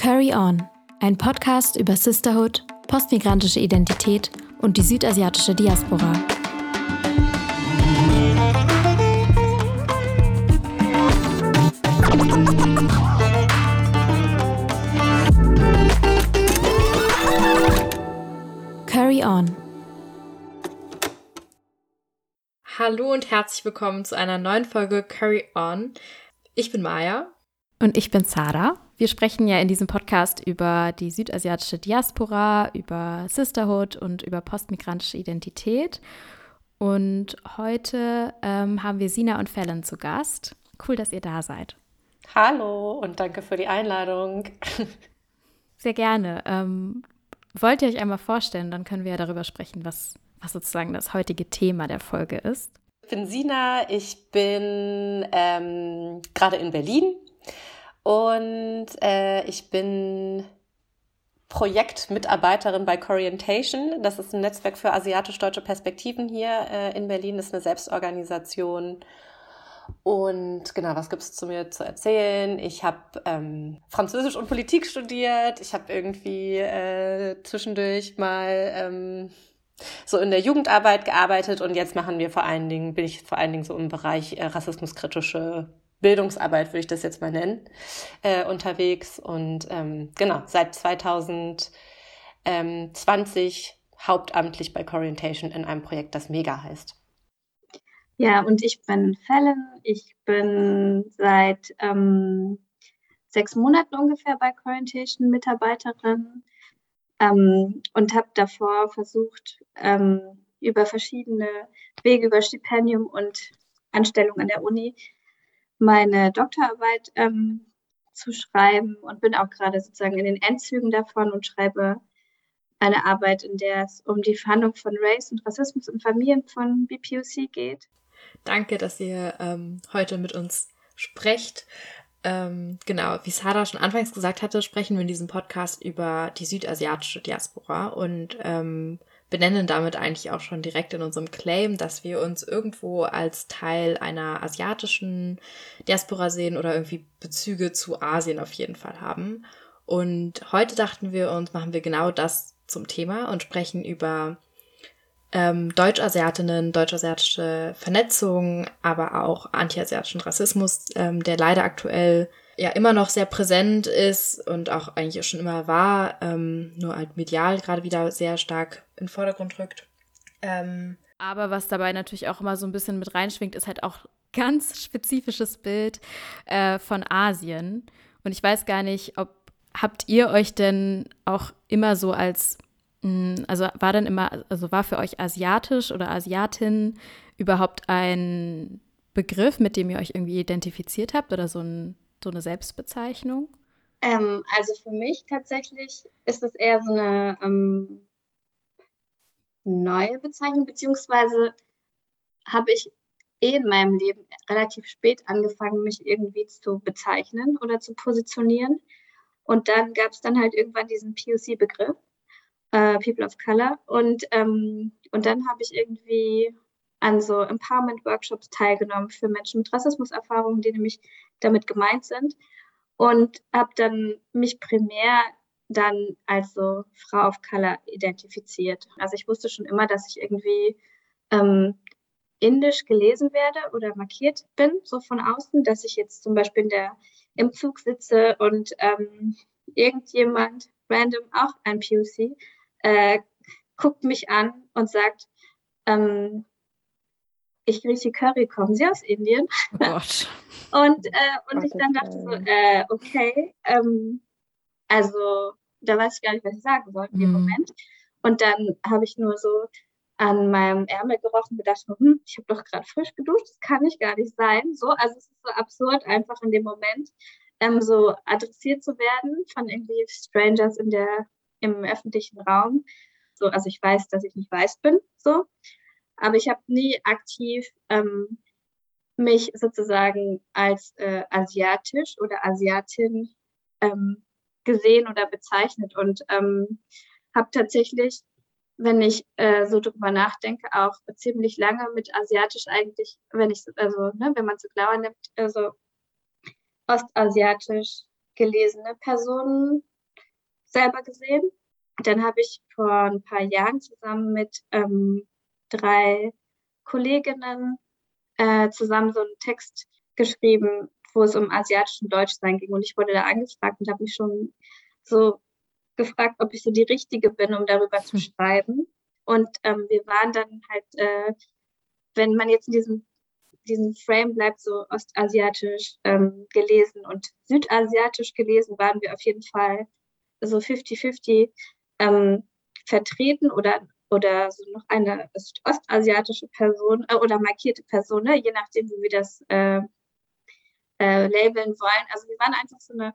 Curry On, ein Podcast über Sisterhood, postmigrantische Identität und die südasiatische Diaspora. Curry On. Hallo und herzlich willkommen zu einer neuen Folge Curry On. Ich bin Maya. Und ich bin Zara. Wir sprechen ja in diesem Podcast über die südasiatische Diaspora, über Sisterhood und über postmigrantische Identität. Und heute ähm, haben wir Sina und Fallon zu Gast. Cool, dass ihr da seid. Hallo und danke für die Einladung. Sehr gerne. Ähm, wollt ihr euch einmal vorstellen, dann können wir ja darüber sprechen, was, was sozusagen das heutige Thema der Folge ist. Ich bin Sina, ich bin ähm, gerade in Berlin und äh, ich bin Projektmitarbeiterin bei Corientation. Das ist ein Netzwerk für asiatisch-deutsche Perspektiven hier äh, in Berlin. Das ist eine Selbstorganisation. Und genau, was gibt es zu mir zu erzählen? Ich habe ähm, Französisch und Politik studiert. Ich habe irgendwie äh, zwischendurch mal ähm, so in der Jugendarbeit gearbeitet und jetzt machen wir vor allen Dingen, bin ich vor allen Dingen so im Bereich äh, rassismuskritische Bildungsarbeit, würde ich das jetzt mal nennen, äh, unterwegs. Und ähm, genau, seit 2020 hauptamtlich bei Corientation in einem Projekt, das Mega heißt. Ja, und ich bin Fallon. Ich bin seit ähm, sechs Monaten ungefähr bei Corientation Mitarbeiterin ähm, und habe davor versucht, ähm, über verschiedene Wege, über Stipendium und Anstellung an der Uni meine Doktorarbeit ähm, zu schreiben und bin auch gerade sozusagen in den Endzügen davon und schreibe eine Arbeit, in der es um die Verhandlung von Race und Rassismus in Familien von BPOC geht. Danke, dass ihr ähm, heute mit uns sprecht. Ähm, genau, wie Sarah schon anfangs gesagt hatte, sprechen wir in diesem Podcast über die südasiatische Diaspora und ähm, benennen damit eigentlich auch schon direkt in unserem Claim, dass wir uns irgendwo als Teil einer asiatischen Diaspora sehen oder irgendwie Bezüge zu Asien auf jeden Fall haben. Und heute dachten wir uns, machen wir genau das zum Thema und sprechen über ähm, Deutsch-Asiatinnen, deutsch-asiatische Vernetzung, aber auch anti-asiatischen Rassismus, ähm, der leider aktuell ja immer noch sehr präsent ist und auch eigentlich schon immer war, ähm, nur halt medial gerade wieder sehr stark in den Vordergrund rückt. Ähm, aber was dabei natürlich auch immer so ein bisschen mit reinschwingt, ist halt auch ganz spezifisches Bild äh, von Asien. Und ich weiß gar nicht, ob habt ihr euch denn auch immer so als, mh, hm, also war dann immer, also war für euch asiatisch oder Asiatin überhaupt ein Begriff, mit dem ihr euch irgendwie identifiziert habt oder so ein so eine Selbstbezeichnung? Ähm, also für mich tatsächlich ist es eher so eine ähm, neue Bezeichnung, beziehungsweise habe ich eh in meinem Leben relativ spät angefangen, mich irgendwie zu bezeichnen oder zu positionieren. Und dann gab es dann halt irgendwann diesen POC-Begriff, äh, People of Color. Und, ähm, und dann habe ich irgendwie an so Empowerment-Workshops teilgenommen für Menschen mit Rassismuserfahrungen, die nämlich damit gemeint sind. Und habe dann mich primär dann als so Frau of Color identifiziert. Also ich wusste schon immer, dass ich irgendwie ähm, indisch gelesen werde oder markiert bin, so von außen, dass ich jetzt zum Beispiel in der, im Zug sitze und ähm, irgendjemand, random, auch ein POC, äh, guckt mich an und sagt, ähm, ich rieche Curry, kommen Sie aus Indien? Oh Gott. und äh, und ich dann dachte so, äh, okay, ähm, also da weiß ich gar nicht, was ich sagen soll in dem mhm. Moment. Und dann habe ich nur so an meinem Ärmel gerochen und gedacht, hm, ich habe doch gerade frisch geduscht, das kann nicht gar nicht sein. So, also es ist so absurd, einfach in dem Moment ähm, so adressiert zu werden von irgendwie Strangers in der, im öffentlichen Raum. So, also ich weiß, dass ich nicht weiß bin, so. Aber ich habe nie aktiv ähm, mich sozusagen als äh, asiatisch oder Asiatin ähm, gesehen oder bezeichnet und ähm, habe tatsächlich, wenn ich äh, so drüber nachdenke, auch ziemlich lange mit asiatisch eigentlich, wenn ich also ne, wenn man so Glauer nimmt, also ostasiatisch gelesene Personen selber gesehen. Dann habe ich vor ein paar Jahren zusammen mit ähm, drei Kolleginnen äh, zusammen so einen Text geschrieben, wo es um asiatischen Deutschsein ging. Und ich wurde da angefragt und habe mich schon so gefragt, ob ich so die Richtige bin, um darüber zu hm. schreiben. Und ähm, wir waren dann halt, äh, wenn man jetzt in diesem, diesem Frame bleibt, so ostasiatisch ähm, gelesen und südasiatisch gelesen, waren wir auf jeden Fall so 50-50 ähm, vertreten oder, oder so noch eine ostasiatische Person äh, oder markierte Person, ne? je nachdem, wie wir das äh, äh, labeln wollen. Also wir waren einfach so eine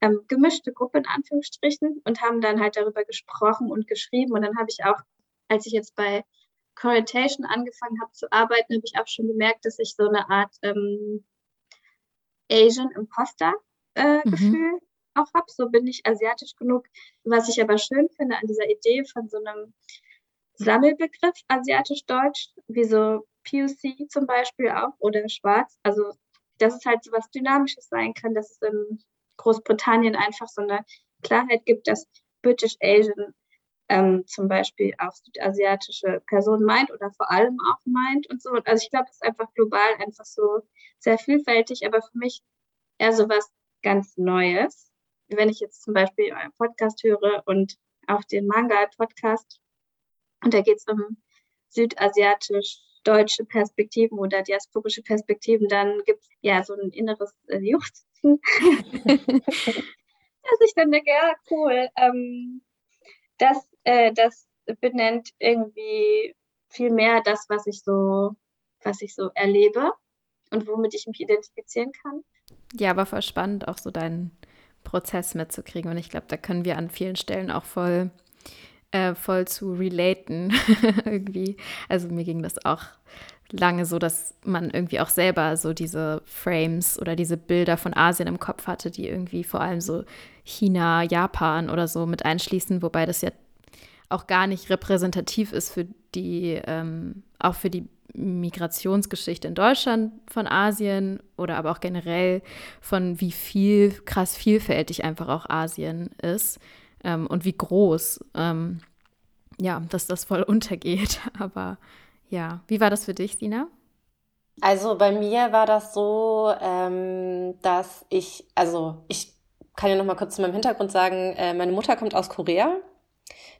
ähm, gemischte Gruppe in Anführungsstrichen und haben dann halt darüber gesprochen und geschrieben. Und dann habe ich auch, als ich jetzt bei Correlation angefangen habe zu arbeiten, habe ich auch schon gemerkt, dass ich so eine Art ähm, Asian Imposter äh, mhm. Gefühl auch habe. So bin ich asiatisch genug. Was ich aber schön finde an dieser Idee von so einem Sammelbegriff asiatisch-deutsch, wie so POC zum Beispiel auch oder schwarz. Also, dass es halt so was Dynamisches sein kann, dass es in Großbritannien einfach so eine Klarheit gibt, dass British Asian ähm, zum Beispiel auch südasiatische Personen meint oder vor allem auch meint und so. Also ich glaube, es ist einfach global einfach so sehr vielfältig, aber für mich eher so was ganz Neues wenn ich jetzt zum Beispiel euren Podcast höre und auch den Manga-Podcast, und da geht es um südasiatisch-deutsche Perspektiven oder diasporische Perspektiven, dann gibt es ja so ein inneres äh, Juchzen, dass ich dann denke, ja, cool, ähm, das, äh, das benennt irgendwie viel mehr das, was ich so, was ich so erlebe und womit ich mich identifizieren kann. Ja, aber voll spannend, auch so dein, Prozess mitzukriegen. Und ich glaube, da können wir an vielen Stellen auch voll, äh, voll zu relaten irgendwie. Also mir ging das auch lange so, dass man irgendwie auch selber so diese Frames oder diese Bilder von Asien im Kopf hatte, die irgendwie vor allem so China, Japan oder so mit einschließen, wobei das ja auch gar nicht repräsentativ ist für die, ähm, auch für die Migrationsgeschichte in Deutschland von Asien oder aber auch generell von wie viel krass vielfältig einfach auch Asien ist ähm, und wie groß, ähm, ja, dass das voll untergeht. Aber ja, wie war das für dich, Sina? Also bei mir war das so, ähm, dass ich, also ich kann ja noch mal kurz zu meinem Hintergrund sagen, äh, meine Mutter kommt aus Korea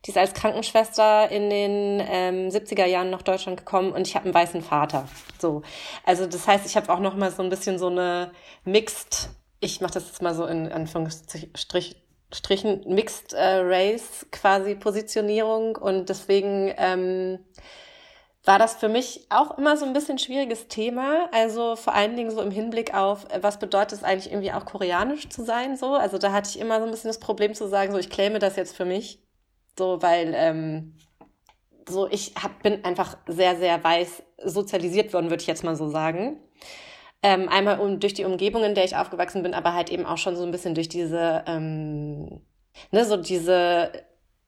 die ist als Krankenschwester in den ähm, 70er Jahren nach Deutschland gekommen und ich habe einen weißen Vater. So, also das heißt, ich habe auch noch mal so ein bisschen so eine mixed, ich mache das jetzt mal so in Anführungsstrichen mixed äh, race quasi Positionierung und deswegen ähm, war das für mich auch immer so ein bisschen schwieriges Thema. Also vor allen Dingen so im Hinblick auf, was bedeutet es eigentlich irgendwie auch koreanisch zu sein, so. Also da hatte ich immer so ein bisschen das Problem zu sagen, so ich claime das jetzt für mich. So, weil ähm, so ich hab, bin einfach sehr, sehr weiß sozialisiert worden, würde ich jetzt mal so sagen. Ähm, einmal um, durch die Umgebung, in der ich aufgewachsen bin, aber halt eben auch schon so ein bisschen durch diese, ähm, ne, so diese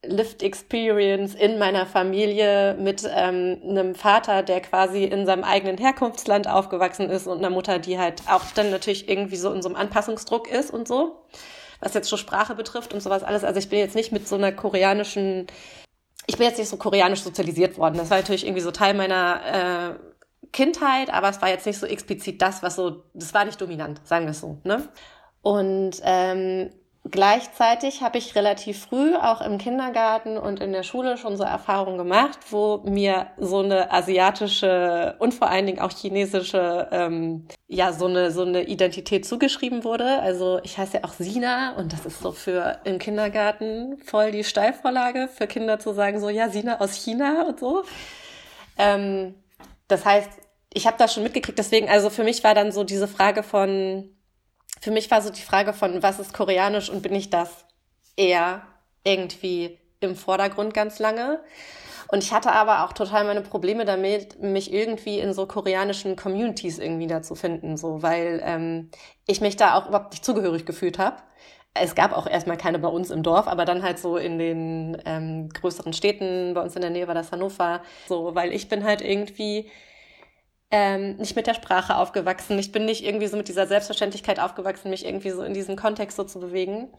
Lived Experience in meiner Familie mit ähm, einem Vater, der quasi in seinem eigenen Herkunftsland aufgewachsen ist und einer Mutter, die halt auch dann natürlich irgendwie so in so einem Anpassungsdruck ist und so was jetzt so Sprache betrifft und sowas alles. Also ich bin jetzt nicht mit so einer koreanischen, ich bin jetzt nicht so koreanisch sozialisiert worden. Das war natürlich irgendwie so Teil meiner äh, Kindheit, aber es war jetzt nicht so explizit das, was so, das war nicht dominant, sagen wir es so. Ne? Und ähm, Gleichzeitig habe ich relativ früh auch im Kindergarten und in der Schule schon so Erfahrungen gemacht, wo mir so eine asiatische und vor allen Dingen auch chinesische, ähm, ja, so eine, so eine Identität zugeschrieben wurde. Also ich heiße ja auch Sina und das ist so für im Kindergarten voll die Steilvorlage für Kinder zu sagen, so ja, Sina aus China und so. Ähm, das heißt, ich habe das schon mitgekriegt, deswegen, also für mich war dann so diese Frage von, für mich war so die Frage von, was ist koreanisch und bin ich das eher irgendwie im Vordergrund ganz lange. Und ich hatte aber auch total meine Probleme damit, mich irgendwie in so koreanischen Communities irgendwie da zu finden, so, weil ähm, ich mich da auch überhaupt nicht zugehörig gefühlt habe. Es gab auch erstmal keine bei uns im Dorf, aber dann halt so in den ähm, größeren Städten, bei uns in der Nähe war das Hannover, so, weil ich bin halt irgendwie ähm, nicht mit der Sprache aufgewachsen. Ich bin nicht irgendwie so mit dieser Selbstverständlichkeit aufgewachsen, mich irgendwie so in diesem Kontext so zu bewegen.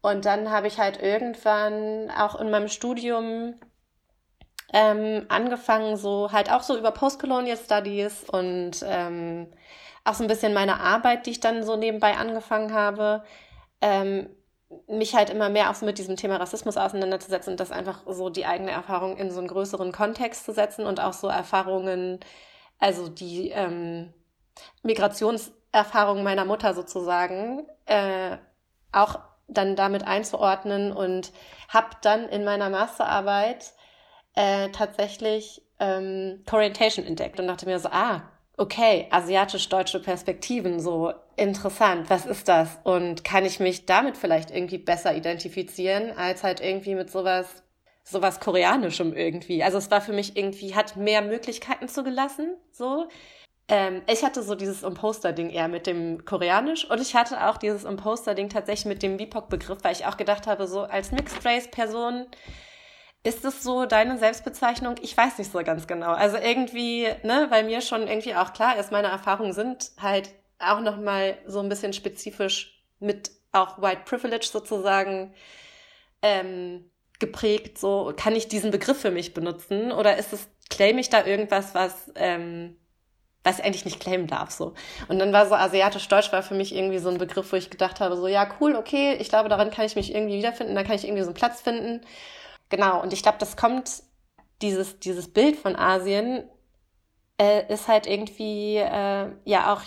Und dann habe ich halt irgendwann auch in meinem Studium ähm, angefangen, so halt auch so über Postcolonial Studies und ähm, auch so ein bisschen meine Arbeit, die ich dann so nebenbei angefangen habe, ähm, mich halt immer mehr auch so mit diesem Thema Rassismus auseinanderzusetzen und das einfach so die eigene Erfahrung in so einen größeren Kontext zu setzen und auch so Erfahrungen, also die ähm, Migrationserfahrung meiner Mutter sozusagen, äh, auch dann damit einzuordnen und habe dann in meiner Masterarbeit äh, tatsächlich ähm, Corientation entdeckt und dachte mir so, ah, okay, asiatisch-deutsche Perspektiven, so interessant, was ist das? Und kann ich mich damit vielleicht irgendwie besser identifizieren, als halt irgendwie mit sowas, sowas Koreanischem irgendwie. Also es war für mich irgendwie, hat mehr Möglichkeiten zugelassen, so. Ähm, ich hatte so dieses Imposter-Ding eher mit dem Koreanisch und ich hatte auch dieses Imposter-Ding tatsächlich mit dem BIPOC-Begriff, weil ich auch gedacht habe, so als Mixed-Race-Person, ist das so deine Selbstbezeichnung? Ich weiß nicht so ganz genau. Also irgendwie, ne, weil mir schon irgendwie auch klar ist, meine Erfahrungen sind halt auch nochmal so ein bisschen spezifisch mit auch White Privilege sozusagen ähm, geprägt. So, kann ich diesen Begriff für mich benutzen? Oder ist es, claim ich da irgendwas, was, ähm, was ich eigentlich nicht claimen darf, so. Und dann war so asiatisch-deutsch war für mich irgendwie so ein Begriff, wo ich gedacht habe, so, ja, cool, okay, ich glaube, daran kann ich mich irgendwie wiederfinden, da kann ich irgendwie so einen Platz finden. Genau, und ich glaube, das kommt, dieses, dieses Bild von Asien äh, ist halt irgendwie äh, ja auch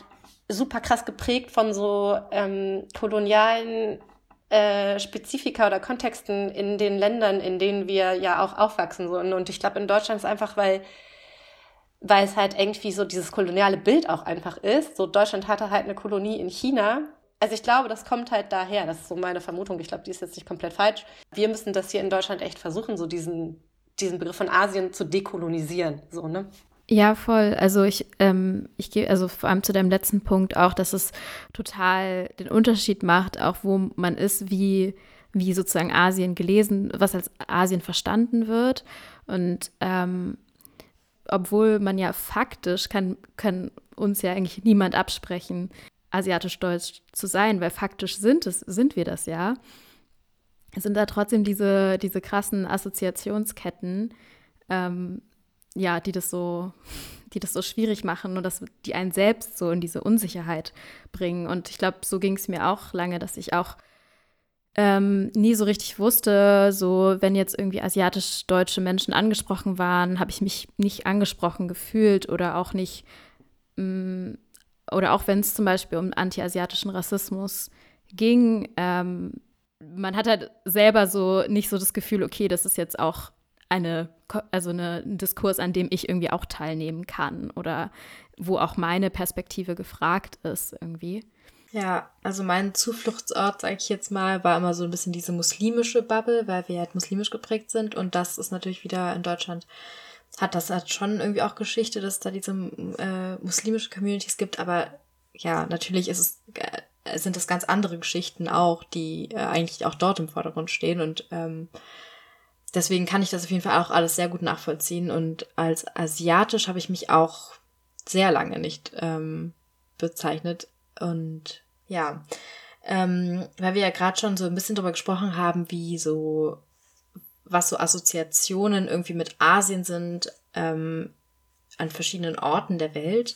super krass geprägt von so ähm, kolonialen äh, Spezifika oder Kontexten in den Ländern, in denen wir ja auch aufwachsen. So. Und, und ich glaube, in Deutschland ist einfach, weil weil es halt irgendwie so dieses koloniale Bild auch einfach ist. So Deutschland hatte halt eine Kolonie in China also ich glaube, das kommt halt daher. Das ist so meine Vermutung. Ich glaube, die ist jetzt nicht komplett falsch. Wir müssen das hier in Deutschland echt versuchen, so diesen, diesen Begriff von Asien zu dekolonisieren. So, ne? Ja, voll. Also ich, ähm, ich gehe, also vor allem zu deinem letzten Punkt auch, dass es total den Unterschied macht, auch wo man ist, wie, wie sozusagen Asien gelesen, was als Asien verstanden wird. Und ähm, obwohl man ja faktisch kann, kann uns ja eigentlich niemand absprechen, asiatisch-deutsch zu sein, weil faktisch sind es, sind wir das ja, sind da trotzdem diese, diese krassen Assoziationsketten, ähm, ja, die das so, die das so schwierig machen und das, die einen selbst so in diese Unsicherheit bringen. Und ich glaube, so ging es mir auch lange, dass ich auch ähm, nie so richtig wusste, so wenn jetzt irgendwie asiatisch-deutsche Menschen angesprochen waren, habe ich mich nicht angesprochen gefühlt oder auch nicht mh, mm, oder auch wenn es zum Beispiel um anti-asiatischen Rassismus ging, ähm, man hat halt selber so nicht so das Gefühl, okay, das ist jetzt auch eine, also eine, ein Diskurs, an dem ich irgendwie auch teilnehmen kann oder wo auch meine Perspektive gefragt ist irgendwie. Ja, also mein Zufluchtsort, sage ich jetzt mal, war immer so ein bisschen diese muslimische Bubble, weil wir halt muslimisch geprägt sind und das ist natürlich wieder in Deutschland hat das hat schon irgendwie auch Geschichte, dass da diese äh, muslimische Communities gibt, aber ja, natürlich ist es, äh, sind das ganz andere Geschichten auch, die äh, eigentlich auch dort im Vordergrund stehen und ähm, deswegen kann ich das auf jeden Fall auch alles sehr gut nachvollziehen und als asiatisch habe ich mich auch sehr lange nicht ähm, bezeichnet und ja, ähm, weil wir ja gerade schon so ein bisschen darüber gesprochen haben, wie so was so Assoziationen irgendwie mit Asien sind, ähm, an verschiedenen Orten der Welt.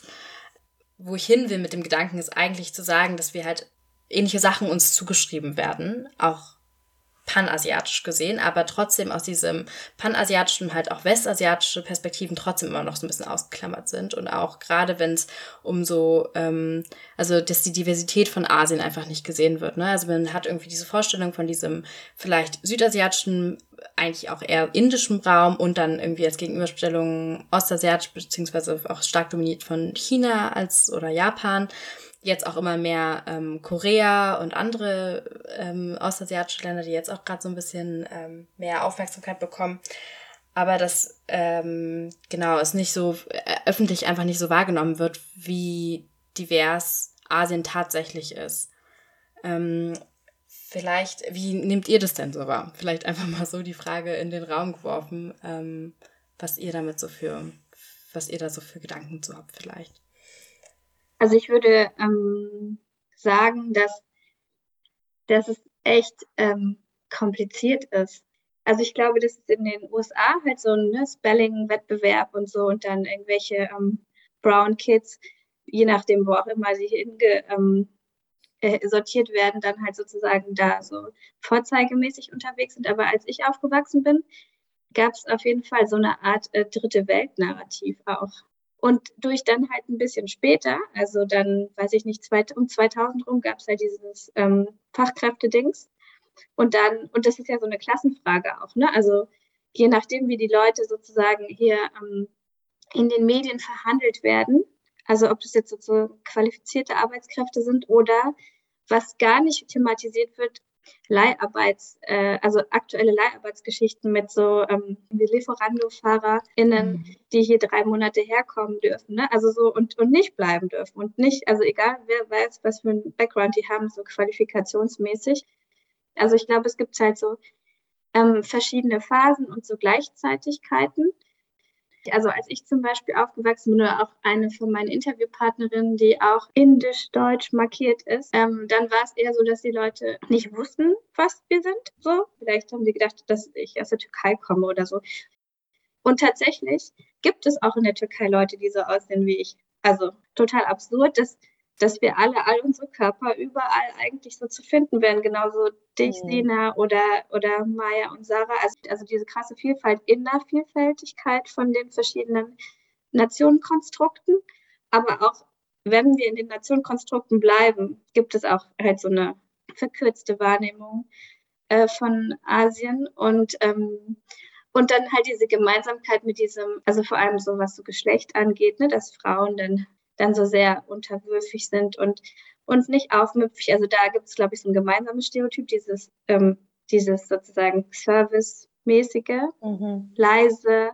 Wo ich hin will mit dem Gedanken, ist eigentlich zu sagen, dass wir halt ähnliche Sachen uns zugeschrieben werden, auch panasiatisch gesehen, aber trotzdem aus diesem panasiatischen, halt auch westasiatische Perspektiven trotzdem immer noch so ein bisschen ausgeklammert sind. Und auch gerade wenn es um so, ähm, also dass die Diversität von Asien einfach nicht gesehen wird. Ne? Also man hat irgendwie diese Vorstellung von diesem vielleicht südasiatischen, eigentlich auch eher indischem Raum und dann irgendwie als Gegenüberstellung ostasiatisch, beziehungsweise auch stark dominiert von China als oder Japan jetzt auch immer mehr ähm, Korea und andere ähm, ostasiatische Länder, die jetzt auch gerade so ein bisschen ähm, mehr Aufmerksamkeit bekommen. Aber dass ähm, genau es nicht so äh, öffentlich einfach nicht so wahrgenommen wird, wie divers Asien tatsächlich ist. Ähm, vielleicht, wie nehmt ihr das denn so wahr? Vielleicht einfach mal so die Frage in den Raum geworfen, ähm, was ihr damit so für, was ihr da so für Gedanken zu habt, vielleicht. Also ich würde ähm, sagen, dass dass es echt ähm, kompliziert ist. Also ich glaube, dass es in den USA halt so ein ne, Spelling-Wettbewerb und so und dann irgendwelche ähm, Brown Kids, je nachdem, wo auch immer sie hinge, ähm, äh, sortiert werden, dann halt sozusagen da so vorzeigemäßig unterwegs sind. Aber als ich aufgewachsen bin, gab es auf jeden Fall so eine Art äh, dritte Welt-Narrativ auch. Und durch dann halt ein bisschen später, also dann, weiß ich nicht, zwei, um 2000 rum gab es halt dieses ähm, Fachkräfte-Dings. Und dann, und das ist ja so eine Klassenfrage auch, ne? Also je nachdem, wie die Leute sozusagen hier ähm, in den Medien verhandelt werden, also ob das jetzt so qualifizierte Arbeitskräfte sind oder was gar nicht thematisiert wird, Leiharbeits, äh, also aktuelle Leiharbeitsgeschichten mit so ähm, Lieferando-FahrerInnen, mhm. die hier drei Monate herkommen dürfen, ne? Also so und, und nicht bleiben dürfen und nicht, also egal wer weiß, was für ein Background die haben, so qualifikationsmäßig. Also ich glaube, es gibt halt so ähm, verschiedene Phasen und so Gleichzeitigkeiten. Also als ich zum Beispiel aufgewachsen bin oder auch eine von meinen Interviewpartnerinnen, die auch indisch-deutsch markiert ist, ähm, dann war es eher so, dass die Leute nicht wussten, was wir sind. So, vielleicht haben sie gedacht, dass ich aus der Türkei komme oder so. Und tatsächlich gibt es auch in der Türkei Leute, die so aussehen wie ich. Also total absurd, dass dass wir alle, all unsere Körper überall eigentlich so zu finden wären. Genauso dich, mhm. Lena oder, oder Maya und Sarah. Also, also diese krasse Vielfalt in der Vielfältigkeit von den verschiedenen Nationenkonstrukten. Aber auch wenn wir in den Nationenkonstrukten bleiben, gibt es auch halt so eine verkürzte Wahrnehmung äh, von Asien und ähm, und dann halt diese Gemeinsamkeit mit diesem, also vor allem so was so Geschlecht angeht, ne, dass Frauen dann dann so sehr unterwürfig sind und uns nicht aufmüpfig. Also da gibt es, glaube ich, so ein gemeinsames Stereotyp, dieses, ähm, dieses sozusagen Service-mäßige, mhm. leise,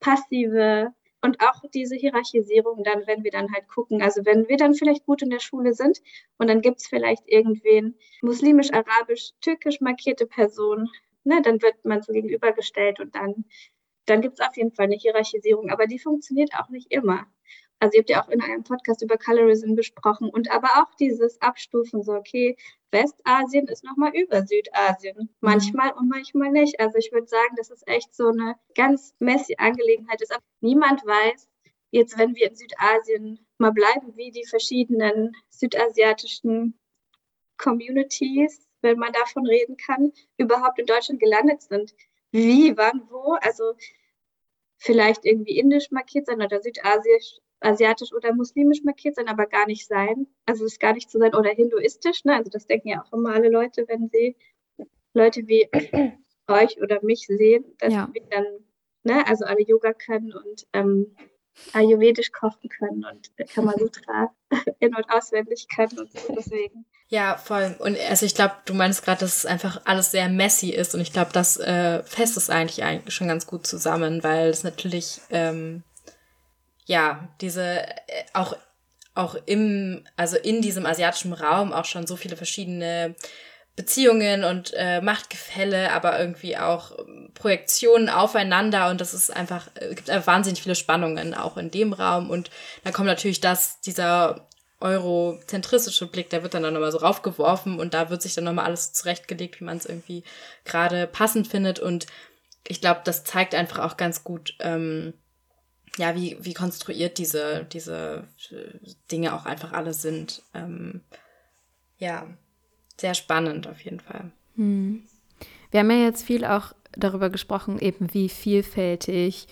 passive und auch diese Hierarchisierung dann, wenn wir dann halt gucken, also wenn wir dann vielleicht gut in der Schule sind und dann gibt es vielleicht irgendwen muslimisch, arabisch, türkisch markierte Person, ne, dann wird man so gegenübergestellt und dann, dann gibt es auf jeden Fall eine Hierarchisierung, aber die funktioniert auch nicht immer. Also ihr habt ja auch in einem Podcast über Colorism gesprochen und aber auch dieses Abstufen, so okay, Westasien ist nochmal über Südasien. Mhm. Manchmal und manchmal nicht. Also ich würde sagen, dass es echt so eine ganz messy Angelegenheit ist. Aber niemand weiß, jetzt wenn wir in Südasien mal bleiben, wie die verschiedenen südasiatischen Communities, wenn man davon reden kann, überhaupt in Deutschland gelandet sind. Wie, wann, wo? Also vielleicht irgendwie indisch markiert sein oder südasiatisch asiatisch oder muslimisch markiert sein, aber gar nicht sein. Also es ist gar nicht zu sein oder hinduistisch. Ne? Also das denken ja auch immer alle Leute, wenn sie Leute wie euch oder mich sehen, dass ja. wir dann, ne, also alle Yoga können und ähm, Ayurvedisch kochen können und Kamasutra in- und auswendig können und so deswegen. Ja, voll. Und also ich glaube, du meinst gerade, dass es einfach alles sehr messy ist und ich glaube, das äh, fest es eigentlich, eigentlich schon ganz gut zusammen, weil es natürlich ähm, ja, diese äh, auch auch im, also in diesem asiatischen Raum auch schon so viele verschiedene Beziehungen und äh, Machtgefälle, aber irgendwie auch Projektionen aufeinander und das ist einfach, äh, gibt einfach wahnsinnig viele Spannungen auch in dem Raum und dann kommt natürlich das, dieser eurozentristische Blick, der wird dann, dann nochmal so raufgeworfen und da wird sich dann nochmal alles zurechtgelegt, wie man es irgendwie gerade passend findet und ich glaube, das zeigt einfach auch ganz gut, ähm, ja, wie, wie konstruiert diese, diese äh, Dinge auch einfach alle sind. Ähm, ja, sehr spannend auf jeden Fall. Hm. Wir haben ja jetzt viel auch darüber gesprochen, eben wie vielfältig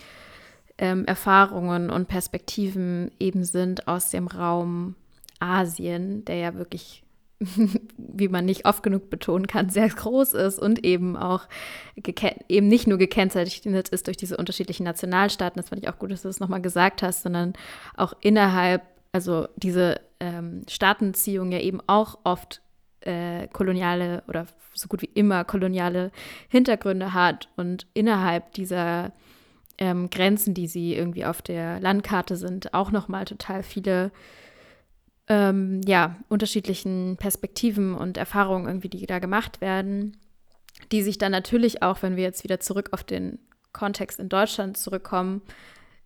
ähm, Erfahrungen und Perspektiven eben sind aus dem Raum Asien, der ja wirklich wie man nicht oft genug betonen kann, sehr groß ist und eben auch eben nicht nur gekennzeichnet ist durch diese unterschiedlichen Nationalstaaten, das fand ich auch gut, dass du das nochmal gesagt hast, sondern auch innerhalb, also diese ähm, Staatenziehung ja eben auch oft äh, koloniale oder so gut wie immer koloniale Hintergründe hat und innerhalb dieser ähm, Grenzen, die sie irgendwie auf der Landkarte sind, auch nochmal total viele ähm, ja, unterschiedlichen Perspektiven und Erfahrungen irgendwie, die da gemacht werden, die sich dann natürlich auch, wenn wir jetzt wieder zurück auf den Kontext in Deutschland zurückkommen,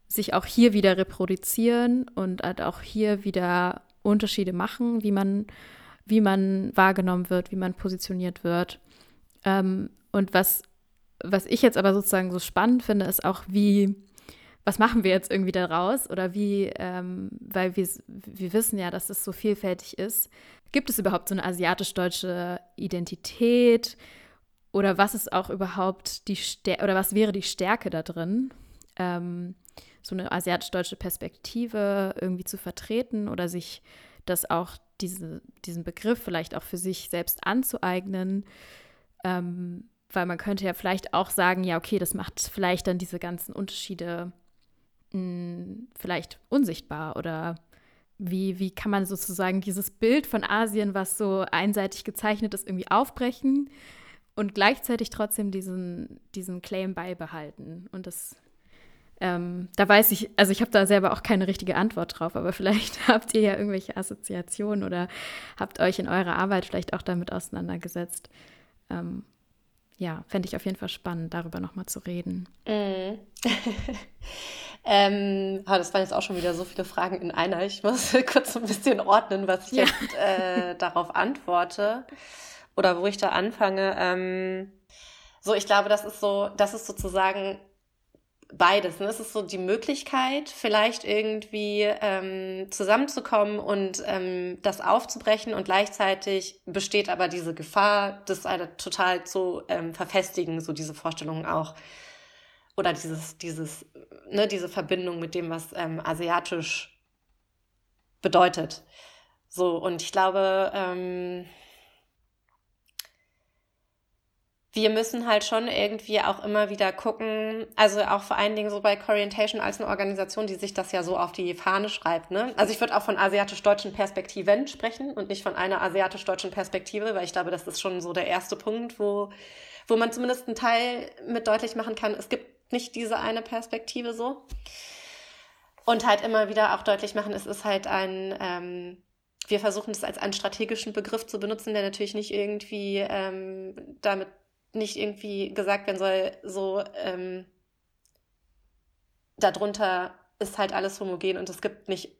sich auch hier wieder reproduzieren und halt auch hier wieder Unterschiede machen, wie man wie man wahrgenommen wird, wie man positioniert wird. Ähm, und was, was ich jetzt aber sozusagen so spannend finde, ist auch, wie, was machen wir jetzt irgendwie daraus? Oder wie, ähm, weil wir, wir wissen ja, dass es so vielfältig ist. Gibt es überhaupt so eine asiatisch-deutsche Identität? Oder was ist auch überhaupt die Stärke, oder was wäre die Stärke da drin? Ähm, so eine asiatisch-deutsche Perspektive irgendwie zu vertreten oder sich das auch, diese, diesen Begriff vielleicht auch für sich selbst anzueignen. Ähm, weil man könnte ja vielleicht auch sagen, ja, okay, das macht vielleicht dann diese ganzen Unterschiede hm, vielleicht unsichtbar oder wie, wie kann man sozusagen dieses Bild von Asien, was so einseitig gezeichnet ist, irgendwie aufbrechen und gleichzeitig trotzdem diesen, diesen Claim beibehalten. Und das, ähm, da weiß ich, also ich habe da selber auch keine richtige Antwort drauf, aber vielleicht habt ihr ja irgendwelche Assoziationen oder habt euch in eurer Arbeit vielleicht auch damit auseinandergesetzt. Ähm, ja, fände ich auf jeden Fall spannend, darüber nochmal zu reden. Mm. ähm, oh, das waren jetzt auch schon wieder so viele Fragen in einer. Ich muss kurz ein bisschen ordnen, was ich ja. jetzt äh, darauf antworte oder wo ich da anfange. Ähm, so, ich glaube, das ist so, das ist sozusagen beides. Ne? Es ist so die Möglichkeit, vielleicht irgendwie ähm, zusammenzukommen und ähm, das aufzubrechen und gleichzeitig besteht aber diese Gefahr, das total zu ähm, verfestigen, so diese Vorstellungen auch. Oder dieses, dieses, ne, diese Verbindung mit dem, was ähm, asiatisch bedeutet. So, und ich glaube, ähm, wir müssen halt schon irgendwie auch immer wieder gucken, also auch vor allen Dingen so bei Corientation als eine Organisation, die sich das ja so auf die Fahne schreibt. Ne? Also ich würde auch von asiatisch-deutschen Perspektiven sprechen und nicht von einer asiatisch-deutschen Perspektive, weil ich glaube, das ist schon so der erste Punkt, wo, wo man zumindest einen Teil mit deutlich machen kann, es gibt nicht diese eine Perspektive so. Und halt immer wieder auch deutlich machen, es ist halt ein, ähm, wir versuchen das als einen strategischen Begriff zu benutzen, der natürlich nicht irgendwie ähm, damit nicht irgendwie gesagt werden soll, so ähm, darunter ist halt alles homogen und es gibt nicht,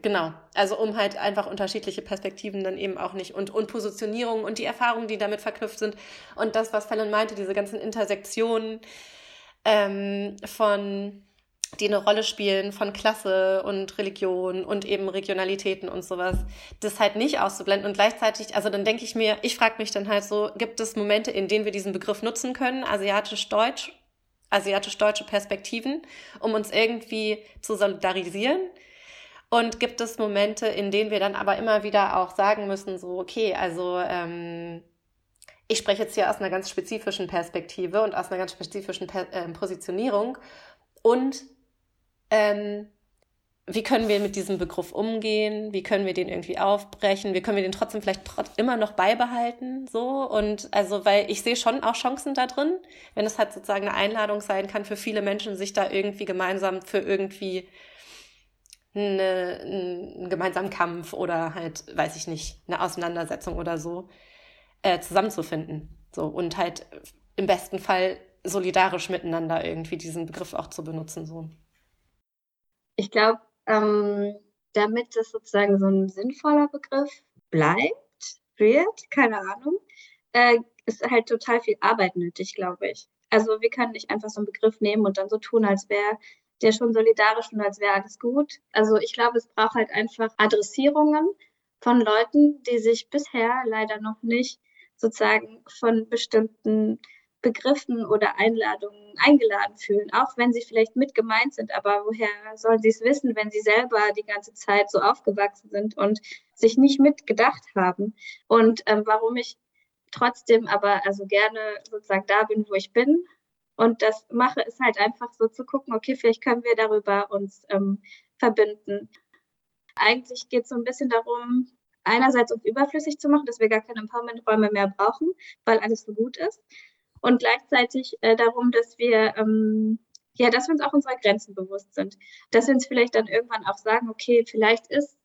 genau, also um halt einfach unterschiedliche Perspektiven dann eben auch nicht und, und Positionierung und die Erfahrungen, die damit verknüpft sind und das, was Fallon meinte, diese ganzen Intersektionen ähm, von die eine Rolle spielen von Klasse und Religion und eben Regionalitäten und sowas, das halt nicht auszublenden und gleichzeitig, also dann denke ich mir, ich frage mich dann halt so, gibt es Momente, in denen wir diesen Begriff nutzen können, asiatisch-deutsch, asiatisch-deutsche Perspektiven, um uns irgendwie zu solidarisieren? Und gibt es Momente, in denen wir dann aber immer wieder auch sagen müssen, so, okay, also ähm, ich spreche jetzt hier aus einer ganz spezifischen Perspektive und aus einer ganz spezifischen per äh, Positionierung und ähm, wie können wir mit diesem Begriff umgehen? Wie können wir den irgendwie aufbrechen? Wie können wir den trotzdem vielleicht trotz immer noch beibehalten? So und also, weil ich sehe schon auch Chancen da drin, wenn es halt sozusagen eine Einladung sein kann für viele Menschen, sich da irgendwie gemeinsam für irgendwie eine, einen gemeinsamen Kampf oder halt, weiß ich nicht, eine Auseinandersetzung oder so äh, zusammenzufinden. So und halt im besten Fall solidarisch miteinander irgendwie diesen Begriff auch zu benutzen. So. Ich glaube, ähm, damit das sozusagen so ein sinnvoller Begriff bleibt, wird, keine Ahnung, äh, ist halt total viel Arbeit nötig, glaube ich. Also wir können nicht einfach so einen Begriff nehmen und dann so tun, als wäre der schon solidarisch und als wäre alles gut. Also ich glaube, es braucht halt einfach Adressierungen von Leuten, die sich bisher leider noch nicht sozusagen von bestimmten Begriffen oder Einladungen eingeladen fühlen, auch wenn sie vielleicht mit gemeint sind. Aber woher sollen sie es wissen, wenn sie selber die ganze Zeit so aufgewachsen sind und sich nicht mitgedacht haben? Und ähm, warum ich trotzdem aber also gerne sozusagen da bin, wo ich bin und das mache, ist halt einfach so zu gucken, okay, vielleicht können wir darüber uns ähm, verbinden. Eigentlich geht es so ein bisschen darum, einerseits uns überflüssig zu machen, dass wir gar keine Empowerment-Räume mehr brauchen, weil alles so gut ist und gleichzeitig äh, darum, dass wir ähm, ja, dass wir uns auch unserer Grenzen bewusst sind, dass wir uns vielleicht dann irgendwann auch sagen, okay, vielleicht ist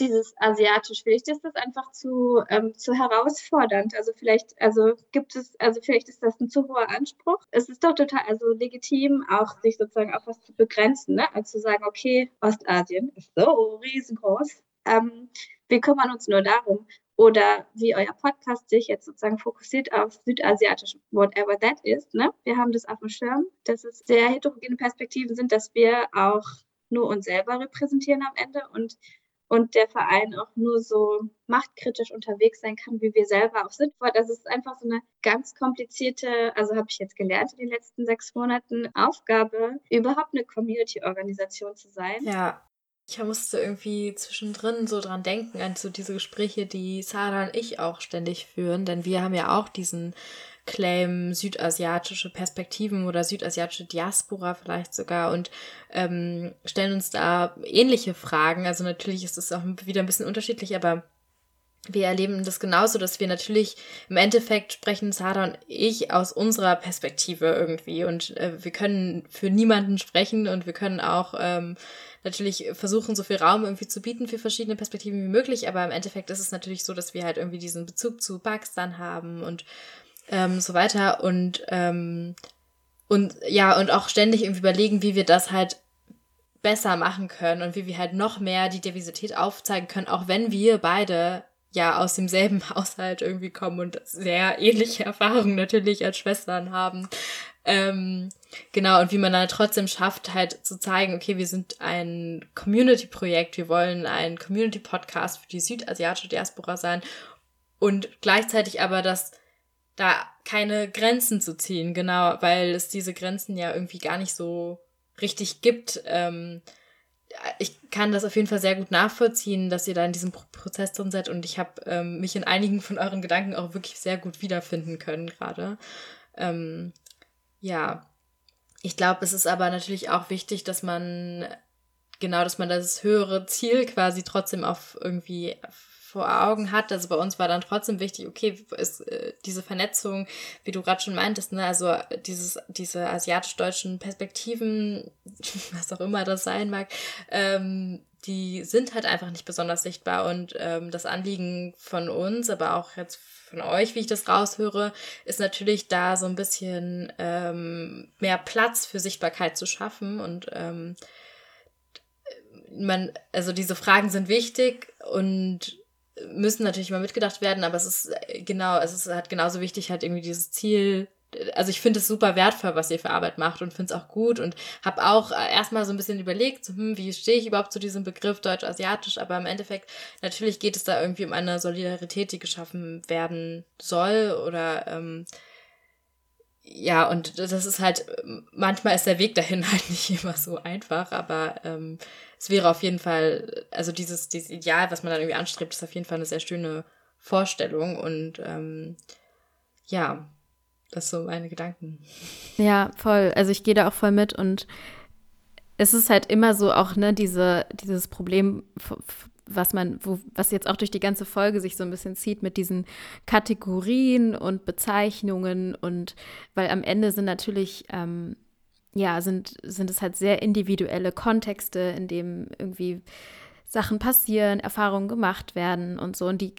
dieses asiatisch, vielleicht ist das einfach zu, ähm, zu herausfordernd. Also vielleicht, also gibt es, also vielleicht ist das ein zu hoher Anspruch. Es ist doch total, also legitim, auch sich sozusagen auf was zu begrenzen, ne? Also zu sagen, okay, Ostasien ist so riesengroß. Ähm, wir kümmern uns nur darum. oder wie euer Podcast sich jetzt sozusagen fokussiert auf südasiatisch, whatever that is. Ne? Wir haben das auf dem Schirm, dass es sehr heterogene Perspektiven sind, dass wir auch nur uns selber repräsentieren am Ende und, und der Verein auch nur so machtkritisch unterwegs sein kann, wie wir selber auch sind. Das ist einfach so eine ganz komplizierte, also habe ich jetzt gelernt in den letzten sechs Monaten, Aufgabe, überhaupt eine Community-Organisation zu sein. Ja, ich musste irgendwie zwischendrin so dran denken, an so diese Gespräche, die Sarah und ich auch ständig führen, denn wir haben ja auch diesen Claim südasiatische Perspektiven oder südasiatische Diaspora vielleicht sogar und ähm, stellen uns da ähnliche Fragen. Also natürlich ist es auch wieder ein bisschen unterschiedlich, aber wir erleben das genauso, dass wir natürlich im Endeffekt sprechen Sarah und ich aus unserer Perspektive irgendwie und äh, wir können für niemanden sprechen und wir können auch ähm, natürlich versuchen, so viel Raum irgendwie zu bieten für verschiedene Perspektiven wie möglich, aber im Endeffekt ist es natürlich so, dass wir halt irgendwie diesen Bezug zu Pakistan haben und ähm, so weiter und ähm, und ja und auch ständig irgendwie überlegen, wie wir das halt besser machen können und wie wir halt noch mehr die Diversität aufzeigen können, auch wenn wir beide ja aus demselben Haushalt irgendwie kommen und sehr ähnliche Erfahrungen natürlich als Schwestern haben. Ähm, genau, und wie man dann trotzdem schafft, halt zu zeigen, okay, wir sind ein Community-Projekt, wir wollen ein Community-Podcast für die südasiatische Diaspora sein und gleichzeitig aber das da keine Grenzen zu ziehen, genau, weil es diese Grenzen ja irgendwie gar nicht so richtig gibt. Ähm, ich kann das auf jeden Fall sehr gut nachvollziehen, dass ihr da in diesem Prozess drin seid und ich habe ähm, mich in einigen von euren Gedanken auch wirklich sehr gut wiederfinden können gerade. Ähm, ja, ich glaube, es ist aber natürlich auch wichtig, dass man genau, dass man das höhere Ziel quasi trotzdem auf irgendwie vor Augen hat. Also bei uns war dann trotzdem wichtig, okay, ist äh, diese Vernetzung, wie du gerade schon meintest, ne, also dieses, diese asiatisch-deutschen Perspektiven, was auch immer das sein mag, ähm, die sind halt einfach nicht besonders sichtbar. Und ähm, das Anliegen von uns, aber auch jetzt von euch, wie ich das raushöre, ist natürlich da so ein bisschen ähm, mehr Platz für Sichtbarkeit zu schaffen und ähm, man, also diese Fragen sind wichtig und müssen natürlich mal mitgedacht werden, aber es ist äh, genau, es ist halt genauso wichtig, halt irgendwie dieses Ziel. Also ich finde es super wertvoll, was ihr für Arbeit macht und finde es auch gut und habe auch äh, erstmal so ein bisschen überlegt, hm, wie stehe ich überhaupt zu diesem Begriff deutsch-asiatisch, aber im Endeffekt natürlich geht es da irgendwie um eine Solidarität, die geschaffen werden soll oder ähm, ja, und das ist halt, manchmal ist der Weg dahin halt nicht immer so einfach, aber ähm, es wäre auf jeden Fall, also dieses, dieses Ideal, was man dann irgendwie anstrebt, ist auf jeden Fall eine sehr schöne Vorstellung und ähm, ja, das so meine Gedanken. Ja, voll. Also ich gehe da auch voll mit und es ist halt immer so auch, ne, diese, dieses Problem was man, wo, was jetzt auch durch die ganze Folge sich so ein bisschen zieht mit diesen Kategorien und Bezeichnungen und weil am Ende sind natürlich, ähm, ja, sind, sind es halt sehr individuelle Kontexte, in dem irgendwie Sachen passieren, Erfahrungen gemacht werden und so und die,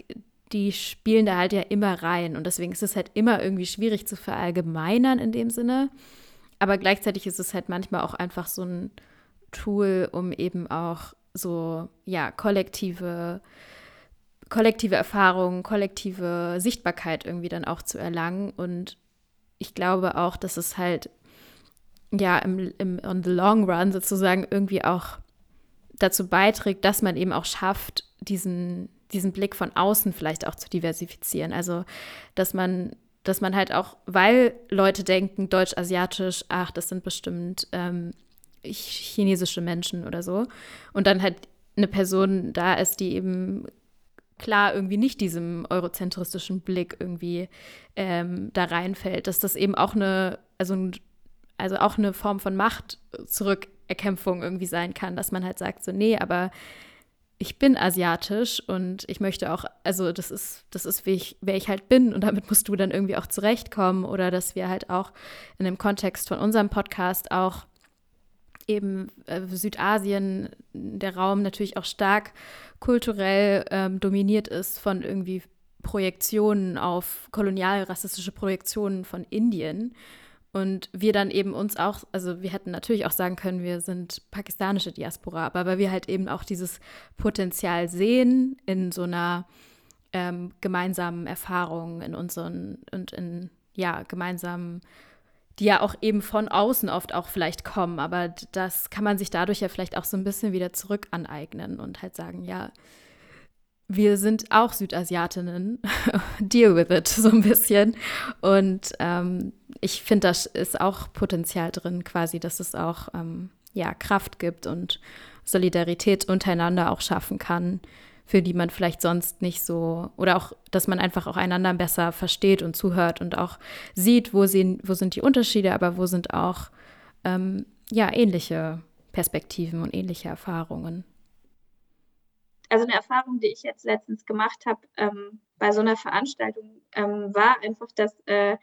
die spielen da halt ja immer rein und deswegen ist es halt immer irgendwie schwierig zu verallgemeinern in dem Sinne, aber gleichzeitig ist es halt manchmal auch einfach so ein Tool, um eben auch so, ja, kollektive, kollektive Erfahrungen, kollektive Sichtbarkeit irgendwie dann auch zu erlangen. Und ich glaube auch, dass es halt, ja, im, im on the long run sozusagen irgendwie auch dazu beiträgt, dass man eben auch schafft, diesen, diesen Blick von außen vielleicht auch zu diversifizieren. Also, dass man, dass man halt auch, weil Leute denken, deutsch-asiatisch, ach, das sind bestimmt ähm, chinesische Menschen oder so. Und dann halt eine Person da ist, die eben klar irgendwie nicht diesem eurozentristischen Blick irgendwie ähm, da reinfällt, dass das eben auch eine, also, also auch eine Form von Machtzurückerkämpfung irgendwie sein kann, dass man halt sagt, so, nee, aber ich bin asiatisch und ich möchte auch, also das ist, das ist, wie ich, wer ich halt bin und damit musst du dann irgendwie auch zurechtkommen oder dass wir halt auch in dem Kontext von unserem Podcast auch eben äh, Südasien, der Raum natürlich auch stark kulturell ähm, dominiert ist von irgendwie Projektionen auf kolonial-rassistische Projektionen von Indien. Und wir dann eben uns auch, also wir hätten natürlich auch sagen können, wir sind pakistanische Diaspora, aber weil wir halt eben auch dieses Potenzial sehen in so einer ähm, gemeinsamen Erfahrungen in unseren und in ja gemeinsamen die ja auch eben von außen oft auch vielleicht kommen, aber das kann man sich dadurch ja vielleicht auch so ein bisschen wieder zurück aneignen und halt sagen, ja, wir sind auch Südasiatinnen, deal with it so ein bisschen. Und ähm, ich finde, da ist auch Potenzial drin, quasi, dass es auch ähm, ja, Kraft gibt und Solidarität untereinander auch schaffen kann, für die man vielleicht sonst nicht so, oder auch, dass man einfach auch einander besser versteht und zuhört und auch sieht, wo, sie, wo sind die Unterschiede, aber wo sind auch ähm, ja, ähnliche Perspektiven und ähnliche Erfahrungen also eine Erfahrung, die ich jetzt letztens gemacht habe ähm, bei so einer Veranstaltung, ähm, war einfach, dass äh,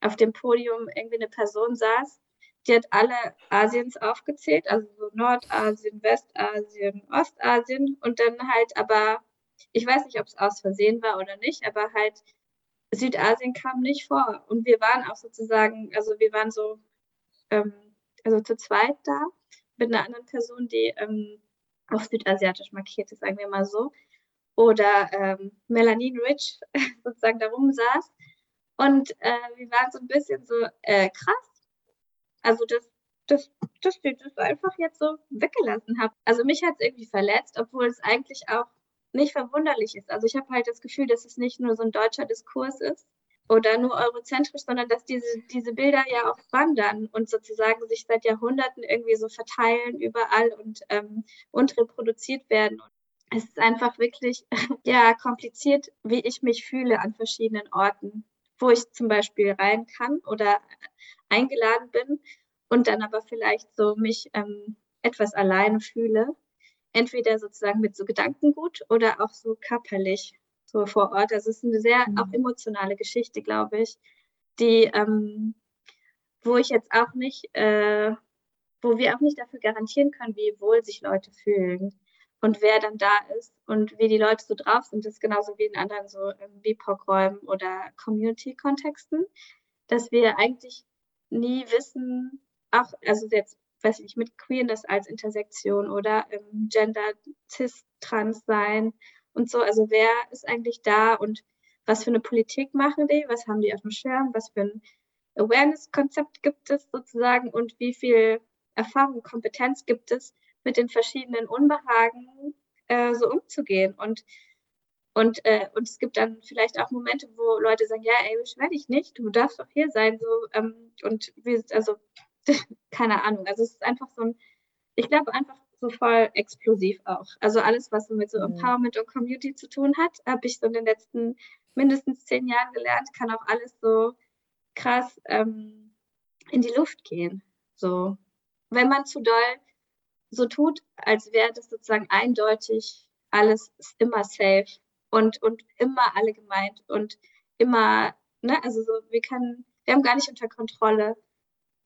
auf dem Podium irgendwie eine Person saß, die hat alle Asiens aufgezählt, also so Nordasien, Westasien, Ostasien und dann halt aber, ich weiß nicht, ob es aus Versehen war oder nicht, aber halt Südasien kam nicht vor. Und wir waren auch sozusagen, also wir waren so, ähm, also zu zweit da mit einer anderen Person, die ähm, auch südasiatisch markiert ist, sagen wir mal so. Oder ähm, Melanin Rich sozusagen da rumsaß. Und äh, wir waren so ein bisschen so, äh, krass. Also das, das, das, das einfach jetzt so weggelassen habe. Also mich hat es irgendwie verletzt, obwohl es eigentlich auch nicht verwunderlich ist. Also ich habe halt das Gefühl, dass es nicht nur so ein deutscher Diskurs ist, oder nur eurozentrisch, sondern dass diese, diese Bilder ja auch wandern und sozusagen sich seit Jahrhunderten irgendwie so verteilen überall und, ähm, und reproduziert werden. Es ist einfach wirklich ja kompliziert, wie ich mich fühle an verschiedenen Orten, wo ich zum Beispiel rein kann oder eingeladen bin und dann aber vielleicht so mich ähm, etwas alleine fühle. Entweder sozusagen mit so Gedankengut oder auch so körperlich so vor Ort. Also es ist eine sehr mhm. auch emotionale Geschichte, glaube ich, die, ähm, wo ich jetzt auch nicht, äh, wo wir auch nicht dafür garantieren können, wie wohl sich Leute fühlen und wer dann da ist und wie die Leute so drauf sind. Das ist genauso wie in anderen so ähm, BIPOC-Räumen oder Community-Kontexten, dass wir eigentlich nie wissen, auch, also jetzt weiß ich nicht, mit Queerness als Intersektion oder ähm, Gender, Cis, Trans sein und so. Also wer ist eigentlich da und was für eine Politik machen die? Was haben die auf dem Schirm? Was für ein Awareness-Konzept gibt es sozusagen und wie viel Erfahrung, Kompetenz gibt es, mit den verschiedenen Unbehagen äh, so umzugehen? Und und, äh, und es gibt dann vielleicht auch Momente, wo Leute sagen, ja, ey, beschwer dich nicht, du darfst doch hier sein. So, ähm, und wie, also, keine Ahnung. Also es ist einfach so ein, ich glaube einfach, so voll explosiv auch. Also alles, was so mit so mhm. Empowerment und Community zu tun hat, habe ich so in den letzten mindestens zehn Jahren gelernt, kann auch alles so krass ähm, in die Luft gehen. So, wenn man zu doll so tut, als wäre das sozusagen eindeutig alles immer safe und, und immer alle gemeint und immer, ne, also so, wir können, wir haben gar nicht unter Kontrolle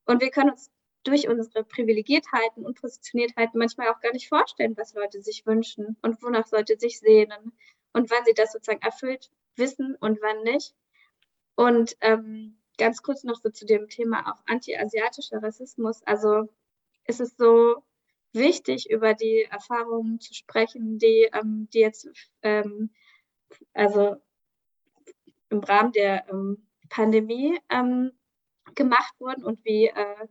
und wir können uns durch unsere Privilegiertheiten und Positioniertheiten manchmal auch gar nicht vorstellen, was Leute sich wünschen und wonach Leute sich sehnen und wann sie das sozusagen erfüllt wissen und wann nicht. Und ähm, ganz kurz noch so zu dem Thema auch anti-asiatischer Rassismus. Also ist es so wichtig, über die Erfahrungen zu sprechen, die, ähm, die jetzt ähm, also im Rahmen der ähm, Pandemie ähm, gemacht wurden und wie äh,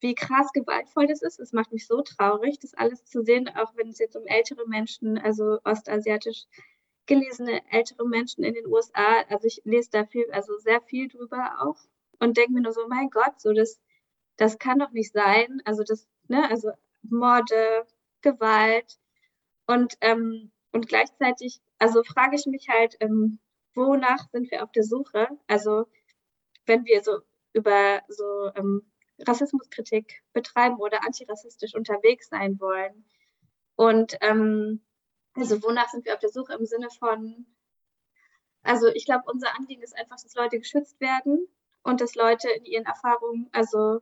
wie krass gewaltvoll das ist. Es macht mich so traurig, das alles zu sehen, auch wenn es jetzt um ältere Menschen, also ostasiatisch gelesene ältere Menschen in den USA, also ich lese da viel, also sehr viel drüber auch und denke mir nur so, mein Gott, so das, das kann doch nicht sein. Also das, ne, also Morde, Gewalt und ähm, und gleichzeitig, also frage ich mich halt, ähm, wonach sind wir auf der Suche? Also wenn wir so über so ähm, Rassismuskritik betreiben oder antirassistisch unterwegs sein wollen. Und ähm, also wonach sind wir auf der Suche im Sinne von, also ich glaube, unser Anliegen ist einfach, dass Leute geschützt werden und dass Leute in ihren Erfahrungen also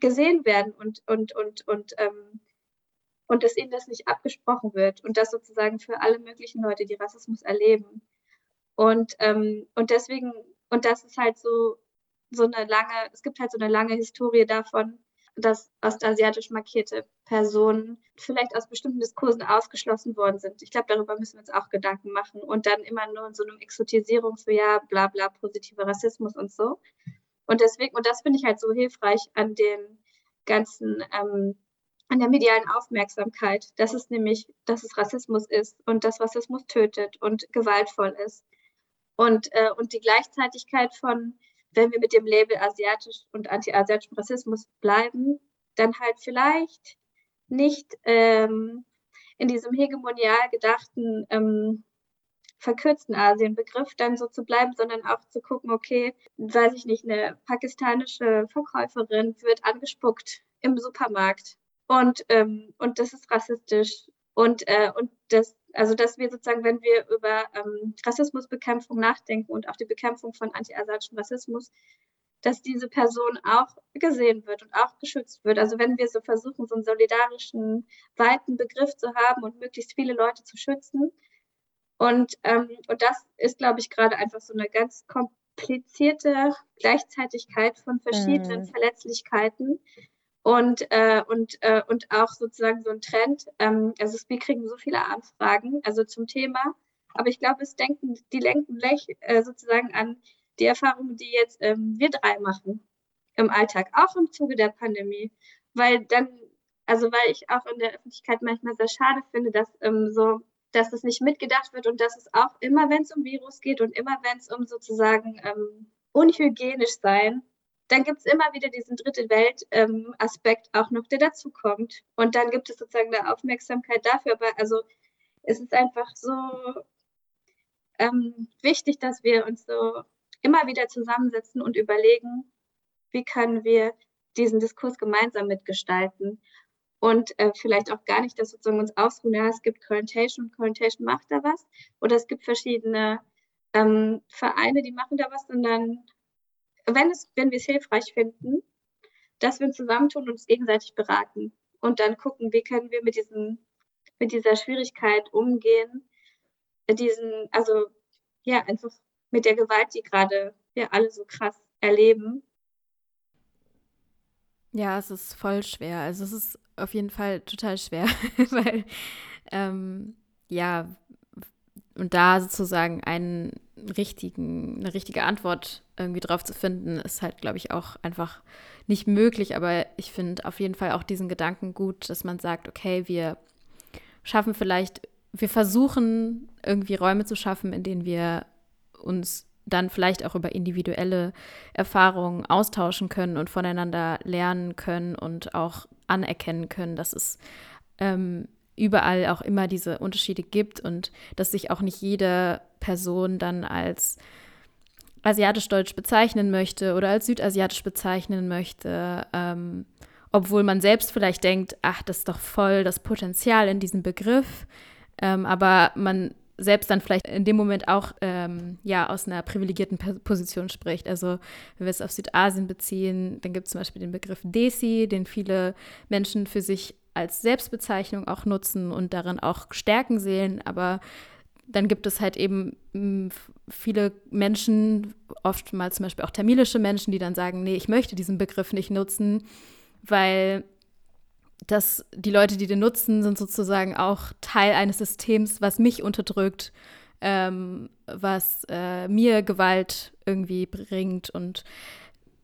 gesehen werden und, und, und, und, ähm, und dass ihnen das nicht abgesprochen wird und das sozusagen für alle möglichen Leute, die Rassismus erleben. Und, ähm, und deswegen, und das ist halt so so eine lange, es gibt halt so eine lange Historie davon, dass ostasiatisch markierte Personen vielleicht aus bestimmten Diskursen ausgeschlossen worden sind. Ich glaube, darüber müssen wir uns auch Gedanken machen und dann immer nur in so einem Exotisierung, so ja, bla bla, positiver Rassismus und so. Und deswegen, und das finde ich halt so hilfreich an den ganzen, ähm, an der medialen Aufmerksamkeit, dass es nämlich, dass es Rassismus ist und dass Rassismus tötet und gewaltvoll ist. Und, äh, und die Gleichzeitigkeit von, wenn wir mit dem Label asiatisch und anti-asiatischem Rassismus bleiben, dann halt vielleicht nicht ähm, in diesem hegemonial gedachten, ähm, verkürzten Asienbegriff dann so zu bleiben, sondern auch zu gucken, okay, weiß ich nicht, eine pakistanische Verkäuferin wird angespuckt im Supermarkt und, ähm, und das ist rassistisch. Und, äh, und das, also dass wir sozusagen, wenn wir über ähm, Rassismusbekämpfung nachdenken und auch die Bekämpfung von anti-asiatischem Rassismus, dass diese Person auch gesehen wird und auch geschützt wird. Also wenn wir so versuchen, so einen solidarischen, weiten Begriff zu haben und möglichst viele Leute zu schützen. Und, ähm, und das ist, glaube ich, gerade einfach so eine ganz komplizierte Gleichzeitigkeit von verschiedenen mm. Verletzlichkeiten. Und, äh, und, äh, und auch sozusagen so ein Trend. Ähm, also wir kriegen so viele Anfragen, also zum Thema. Aber ich glaube, es denken, die lenken äh, sozusagen an die Erfahrungen, die jetzt ähm, wir drei machen im Alltag, auch im Zuge der Pandemie. Weil dann, also weil ich auch in der Öffentlichkeit manchmal sehr schade finde, dass ähm, so, dass es nicht mitgedacht wird und dass es auch immer, wenn es um Virus geht und immer, wenn es um sozusagen ähm, unhygienisch sein, dann gibt es immer wieder diesen dritte Welt-Aspekt ähm, auch noch, der dazu kommt. Und dann gibt es sozusagen eine Aufmerksamkeit dafür. Aber also es ist einfach so ähm, wichtig, dass wir uns so immer wieder zusammensetzen und überlegen, wie können wir diesen Diskurs gemeinsam mitgestalten und äh, vielleicht auch gar nicht, dass sozusagen uns ausruhen, ja, es gibt Corentation und Corentation macht da was oder es gibt verschiedene ähm, Vereine, die machen da was, sondern wenn, es, wenn wir es hilfreich finden, dass wir uns zusammentun und uns gegenseitig beraten und dann gucken, wie können wir mit, diesem, mit dieser Schwierigkeit umgehen, diesen, also ja, einfach mit der Gewalt, die gerade wir alle so krass erleben. Ja, es ist voll schwer. Also es ist auf jeden Fall total schwer, weil ähm, ja, und da sozusagen einen richtigen, eine richtige Antwort irgendwie drauf zu finden, ist halt, glaube ich, auch einfach nicht möglich. Aber ich finde auf jeden Fall auch diesen Gedanken gut, dass man sagt, okay, wir schaffen vielleicht, wir versuchen irgendwie Räume zu schaffen, in denen wir uns dann vielleicht auch über individuelle Erfahrungen austauschen können und voneinander lernen können und auch anerkennen können, dass es ähm, überall auch immer diese Unterschiede gibt und dass sich auch nicht jede Person dann als asiatisch-deutsch bezeichnen möchte oder als südasiatisch bezeichnen möchte, ähm, obwohl man selbst vielleicht denkt, ach, das ist doch voll das Potenzial in diesem Begriff, ähm, aber man selbst dann vielleicht in dem Moment auch ähm, ja aus einer privilegierten Position spricht. Also wenn wir es auf Südasien beziehen, dann gibt es zum Beispiel den Begriff Desi, den viele Menschen für sich als Selbstbezeichnung auch nutzen und darin auch Stärken sehen, aber dann gibt es halt eben hm, viele Menschen, oftmals zum Beispiel auch tamilische Menschen, die dann sagen, nee, ich möchte diesen Begriff nicht nutzen, weil das, die Leute, die den nutzen, sind sozusagen auch Teil eines Systems, was mich unterdrückt, ähm, was äh, mir Gewalt irgendwie bringt. Und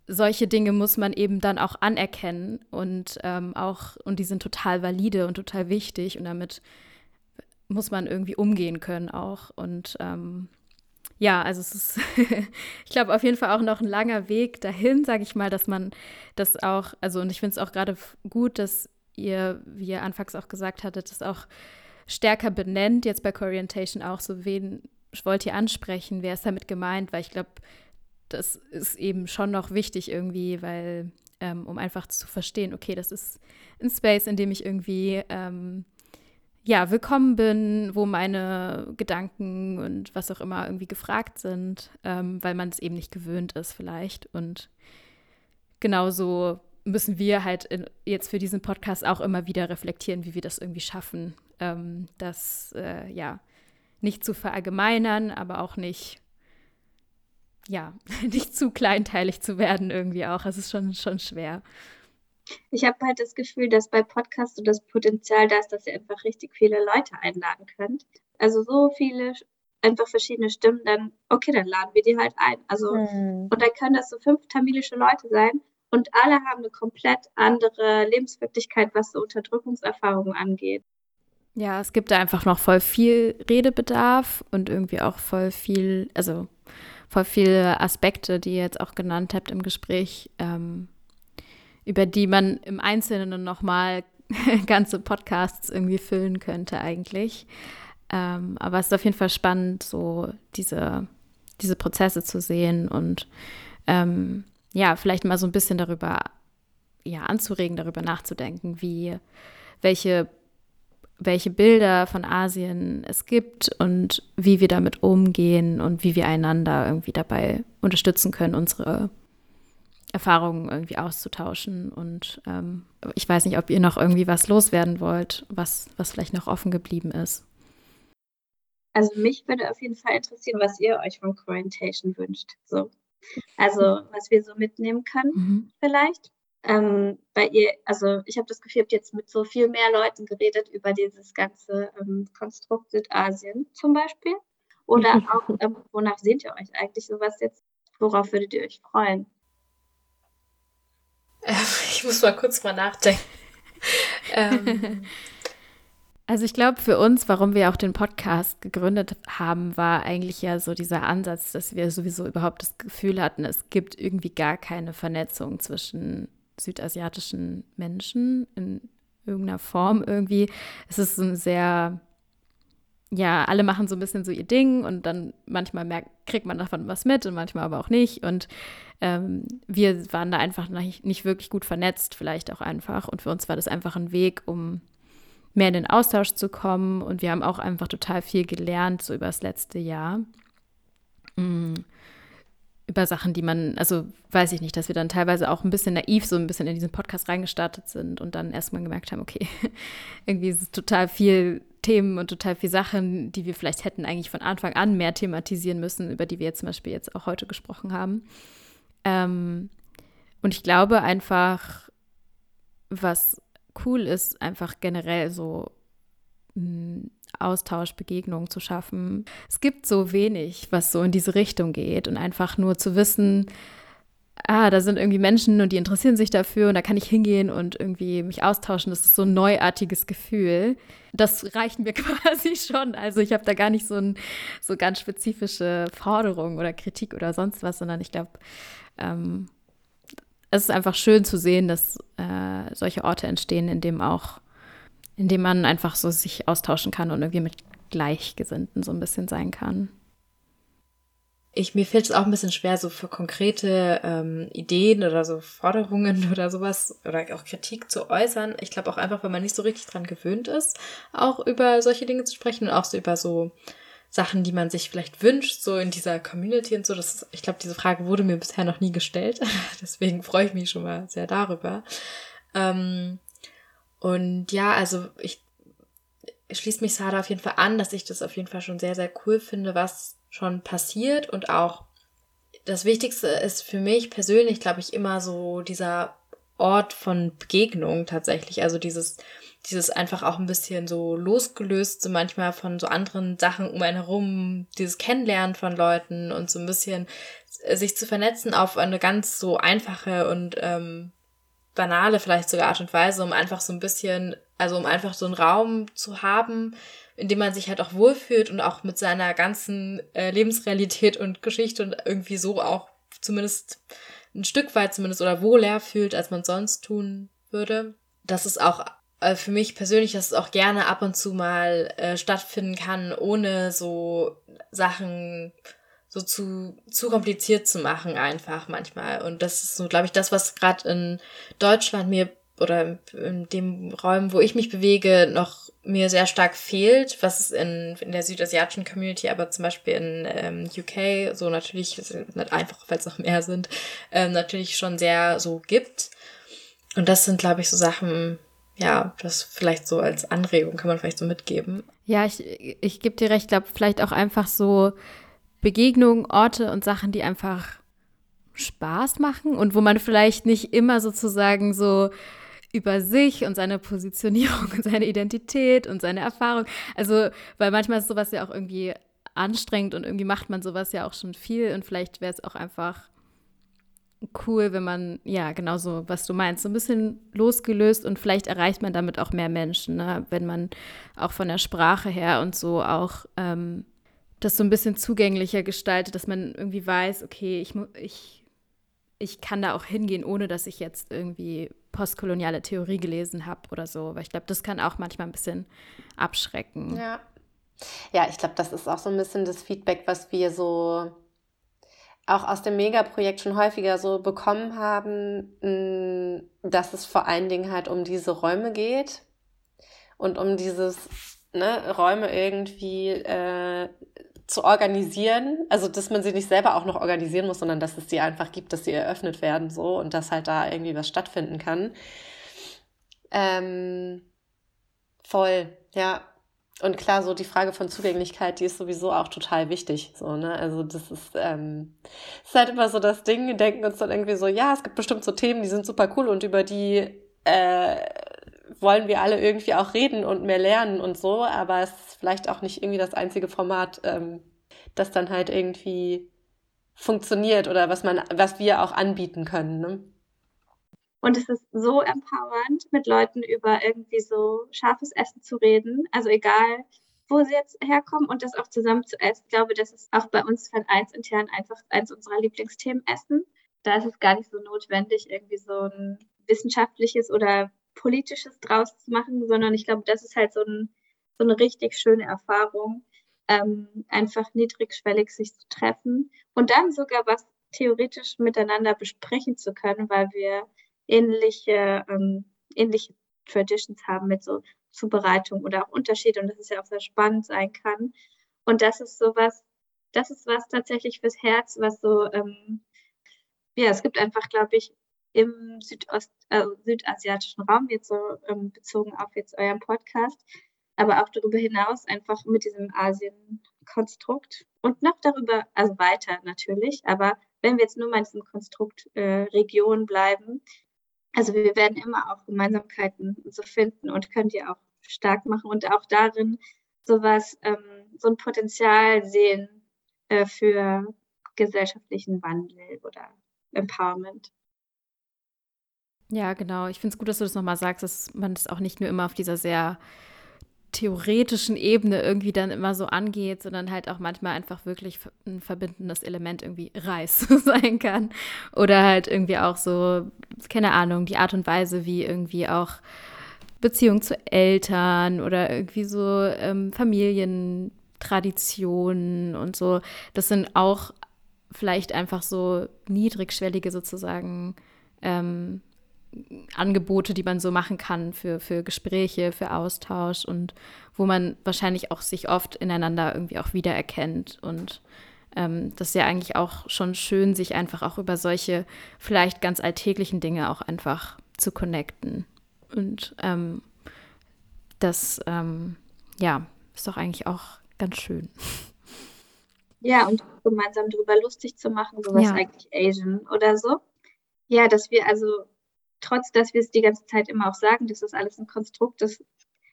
solche Dinge muss man eben dann auch anerkennen und ähm, auch, und die sind total valide und total wichtig und damit muss man irgendwie umgehen können auch. Und ähm, ja, also es ist, ich glaube, auf jeden Fall auch noch ein langer Weg dahin, sage ich mal, dass man das auch, also und ich finde es auch gerade gut, dass ihr, wie ihr anfangs auch gesagt hattet, das auch stärker benennt, jetzt bei Corientation auch, so wen wollt ihr ansprechen, wer ist damit gemeint, weil ich glaube, das ist eben schon noch wichtig irgendwie, weil, ähm, um einfach zu verstehen, okay, das ist ein Space, in dem ich irgendwie ähm, ja, willkommen bin, wo meine Gedanken und was auch immer irgendwie gefragt sind, ähm, weil man es eben nicht gewöhnt ist vielleicht. Und genauso müssen wir halt in, jetzt für diesen Podcast auch immer wieder reflektieren, wie wir das irgendwie schaffen, ähm, das äh, ja nicht zu verallgemeinern, aber auch nicht ja, nicht zu kleinteilig zu werden irgendwie auch. Es ist schon, schon schwer. Ich habe halt das Gefühl, dass bei Podcasts so das Potenzial da ist, dass ihr einfach richtig viele Leute einladen könnt. Also so viele einfach verschiedene Stimmen, dann, okay, dann laden wir die halt ein. Also, hm. und dann können das so fünf tamilische Leute sein und alle haben eine komplett andere Lebenswirklichkeit, was so Unterdrückungserfahrungen angeht. Ja, es gibt da einfach noch voll viel Redebedarf und irgendwie auch voll viel, also voll viele Aspekte, die ihr jetzt auch genannt habt im Gespräch, ähm, über die man im Einzelnen nochmal ganze Podcasts irgendwie füllen könnte eigentlich. Ähm, aber es ist auf jeden Fall spannend, so diese, diese Prozesse zu sehen und ähm, ja, vielleicht mal so ein bisschen darüber, ja, anzuregen, darüber nachzudenken, wie, welche welche Bilder von Asien es gibt und wie wir damit umgehen und wie wir einander irgendwie dabei unterstützen können, unsere Erfahrungen irgendwie auszutauschen. Und ähm, ich weiß nicht, ob ihr noch irgendwie was loswerden wollt, was, was vielleicht noch offen geblieben ist. Also mich würde auf jeden Fall interessieren, was ihr euch von Quarantation wünscht. So. Also was wir so mitnehmen können mhm. vielleicht ähm, bei ihr, also ich habe das Gefühl, ihr habt jetzt mit so viel mehr Leuten geredet über dieses ganze ähm, Konstrukt Südasien zum Beispiel. Oder auch, ähm, wonach sehnt ihr euch eigentlich sowas jetzt? Worauf würdet ihr euch freuen? Ich muss mal kurz mal nachdenken. ähm. Also ich glaube, für uns, warum wir auch den Podcast gegründet haben, war eigentlich ja so dieser Ansatz, dass wir sowieso überhaupt das Gefühl hatten, es gibt irgendwie gar keine Vernetzung zwischen südasiatischen Menschen in irgendeiner Form irgendwie. Es ist ein sehr, ja, alle machen so ein bisschen so ihr Ding und dann manchmal merkt, kriegt man davon was mit und manchmal aber auch nicht. Und ähm, wir waren da einfach nicht, nicht wirklich gut vernetzt, vielleicht auch einfach. Und für uns war das einfach ein Weg, um mehr in den Austausch zu kommen. Und wir haben auch einfach total viel gelernt, so über das letzte Jahr. Mhm über Sachen, die man, also weiß ich nicht, dass wir dann teilweise auch ein bisschen naiv so ein bisschen in diesen Podcast reingestartet sind und dann erstmal gemerkt haben, okay, irgendwie ist es total viel Themen und total viel Sachen, die wir vielleicht hätten eigentlich von Anfang an mehr thematisieren müssen, über die wir jetzt zum Beispiel jetzt auch heute gesprochen haben. Ähm, und ich glaube einfach, was cool ist, einfach generell so hm, Austausch, Begegnungen zu schaffen. Es gibt so wenig, was so in diese Richtung geht und einfach nur zu wissen, ah, da sind irgendwie Menschen und die interessieren sich dafür und da kann ich hingehen und irgendwie mich austauschen. Das ist so ein neuartiges Gefühl. Das reicht mir quasi schon. Also ich habe da gar nicht so, ein, so ganz spezifische Forderungen oder Kritik oder sonst was, sondern ich glaube, ähm, es ist einfach schön zu sehen, dass äh, solche Orte entstehen, in dem auch in dem man einfach so sich austauschen kann und irgendwie mit Gleichgesinnten so ein bisschen sein kann. Ich, mir fällt es auch ein bisschen schwer, so für konkrete ähm, Ideen oder so Forderungen oder sowas oder auch Kritik zu äußern. Ich glaube auch einfach, weil man nicht so richtig dran gewöhnt ist, auch über solche Dinge zu sprechen und auch so über so Sachen, die man sich vielleicht wünscht, so in dieser Community und so. Das ist, ich glaube, diese Frage wurde mir bisher noch nie gestellt. Deswegen freue ich mich schon mal sehr darüber. Ähm, und ja, also ich, schließe mich Sarah auf jeden Fall an, dass ich das auf jeden Fall schon sehr, sehr cool finde, was schon passiert und auch das Wichtigste ist für mich persönlich, glaube ich, immer so dieser Ort von Begegnung tatsächlich. Also dieses, dieses einfach auch ein bisschen so losgelöst, so manchmal von so anderen Sachen um einen herum, dieses Kennenlernen von Leuten und so ein bisschen sich zu vernetzen auf eine ganz so einfache und ähm, banale vielleicht sogar Art und Weise, um einfach so ein bisschen, also um einfach so einen Raum zu haben, in dem man sich halt auch wohlfühlt und auch mit seiner ganzen äh, Lebensrealität und Geschichte und irgendwie so auch zumindest ein Stück weit zumindest oder wohler fühlt, als man sonst tun würde. Das ist auch äh, für mich persönlich, dass es auch gerne ab und zu mal äh, stattfinden kann, ohne so Sachen so zu, zu kompliziert zu machen einfach manchmal. Und das ist so, glaube ich, das, was gerade in Deutschland mir oder in dem Raum, wo ich mich bewege, noch mir sehr stark fehlt, was es in, in der südasiatischen Community, aber zum Beispiel in ähm, UK, so natürlich, nicht einfach, weil es noch mehr sind, ähm, natürlich schon sehr so gibt. Und das sind, glaube ich, so Sachen, ja, das vielleicht so als Anregung kann man vielleicht so mitgeben. Ja, ich, ich gebe dir recht, glaube vielleicht auch einfach so Begegnungen, Orte und Sachen, die einfach Spaß machen und wo man vielleicht nicht immer sozusagen so über sich und seine Positionierung und seine Identität und seine Erfahrung. Also, weil manchmal ist sowas ja auch irgendwie anstrengend und irgendwie macht man sowas ja auch schon viel und vielleicht wäre es auch einfach cool, wenn man, ja, genauso, was du meinst, so ein bisschen losgelöst und vielleicht erreicht man damit auch mehr Menschen, ne? wenn man auch von der Sprache her und so auch ähm, das so ein bisschen zugänglicher gestaltet, dass man irgendwie weiß, okay, ich, ich, ich kann da auch hingehen, ohne dass ich jetzt irgendwie postkoloniale Theorie gelesen habe oder so. Weil ich glaube, das kann auch manchmal ein bisschen abschrecken. Ja. Ja, ich glaube, das ist auch so ein bisschen das Feedback, was wir so auch aus dem Megaprojekt schon häufiger so bekommen haben, mm, dass es vor allen Dingen halt um diese Räume geht und um dieses ne, Räume irgendwie äh, zu organisieren. Also, dass man sie nicht selber auch noch organisieren muss, sondern dass es sie einfach gibt, dass sie eröffnet werden so und dass halt da irgendwie was stattfinden kann. Ähm, voll, ja. Und klar, so die Frage von Zugänglichkeit, die ist sowieso auch total wichtig. So, ne? Also das ist, ähm, ist halt immer so das Ding, wir denken uns dann irgendwie so, ja, es gibt bestimmt so Themen, die sind super cool und über die äh, wollen wir alle irgendwie auch reden und mehr lernen und so, aber es ist vielleicht auch nicht irgendwie das einzige Format, ähm, das dann halt irgendwie funktioniert oder was man, was wir auch anbieten können. Ne? Und es ist so empowernd, mit Leuten über irgendwie so scharfes Essen zu reden. Also egal, wo sie jetzt herkommen und das auch zusammen zu essen. Ich glaube, das ist auch bei uns von eins intern einfach eins unserer Lieblingsthemen Essen. Da ist es gar nicht so notwendig, irgendwie so ein wissenschaftliches oder politisches draus zu machen, sondern ich glaube, das ist halt so, ein, so eine richtig schöne Erfahrung, ähm, einfach niedrigschwellig sich zu treffen und dann sogar was theoretisch miteinander besprechen zu können, weil wir ähnliche, ähm, ähnliche Traditions haben mit so Zubereitung oder auch Unterschiede und das ist ja auch sehr spannend sein kann. Und das ist sowas, das ist was tatsächlich fürs Herz, was so, ähm, ja, es gibt einfach, glaube ich, im Südost, äh, südasiatischen Raum, jetzt so ähm, bezogen auf jetzt euren Podcast, aber auch darüber hinaus einfach mit diesem Asien-Konstrukt und noch darüber, also weiter natürlich, aber wenn wir jetzt nur mal in diesem Konstrukt äh, Region bleiben, also wir werden immer auch Gemeinsamkeiten so finden und können die auch stark machen und auch darin sowas, ähm, so ein Potenzial sehen äh, für gesellschaftlichen Wandel oder Empowerment. Ja, genau. Ich finde es gut, dass du das nochmal sagst, dass man das auch nicht nur immer auf dieser sehr theoretischen Ebene irgendwie dann immer so angeht, sondern halt auch manchmal einfach wirklich ein verbindendes Element irgendwie Reis sein kann. Oder halt irgendwie auch so, keine Ahnung, die Art und Weise, wie irgendwie auch Beziehung zu Eltern oder irgendwie so ähm, Familientraditionen und so. Das sind auch vielleicht einfach so niedrigschwellige sozusagen ähm, Angebote, die man so machen kann für, für Gespräche, für Austausch und wo man wahrscheinlich auch sich oft ineinander irgendwie auch wiedererkennt. Und ähm, das ist ja eigentlich auch schon schön, sich einfach auch über solche vielleicht ganz alltäglichen Dinge auch einfach zu connecten. Und ähm, das, ähm, ja, ist doch eigentlich auch ganz schön. Ja, und gemeinsam darüber lustig zu machen, so was ja. eigentlich Asian oder so. Ja, dass wir also trotz dass wir es die ganze Zeit immer auch sagen, das ist alles ein Konstrukt, das,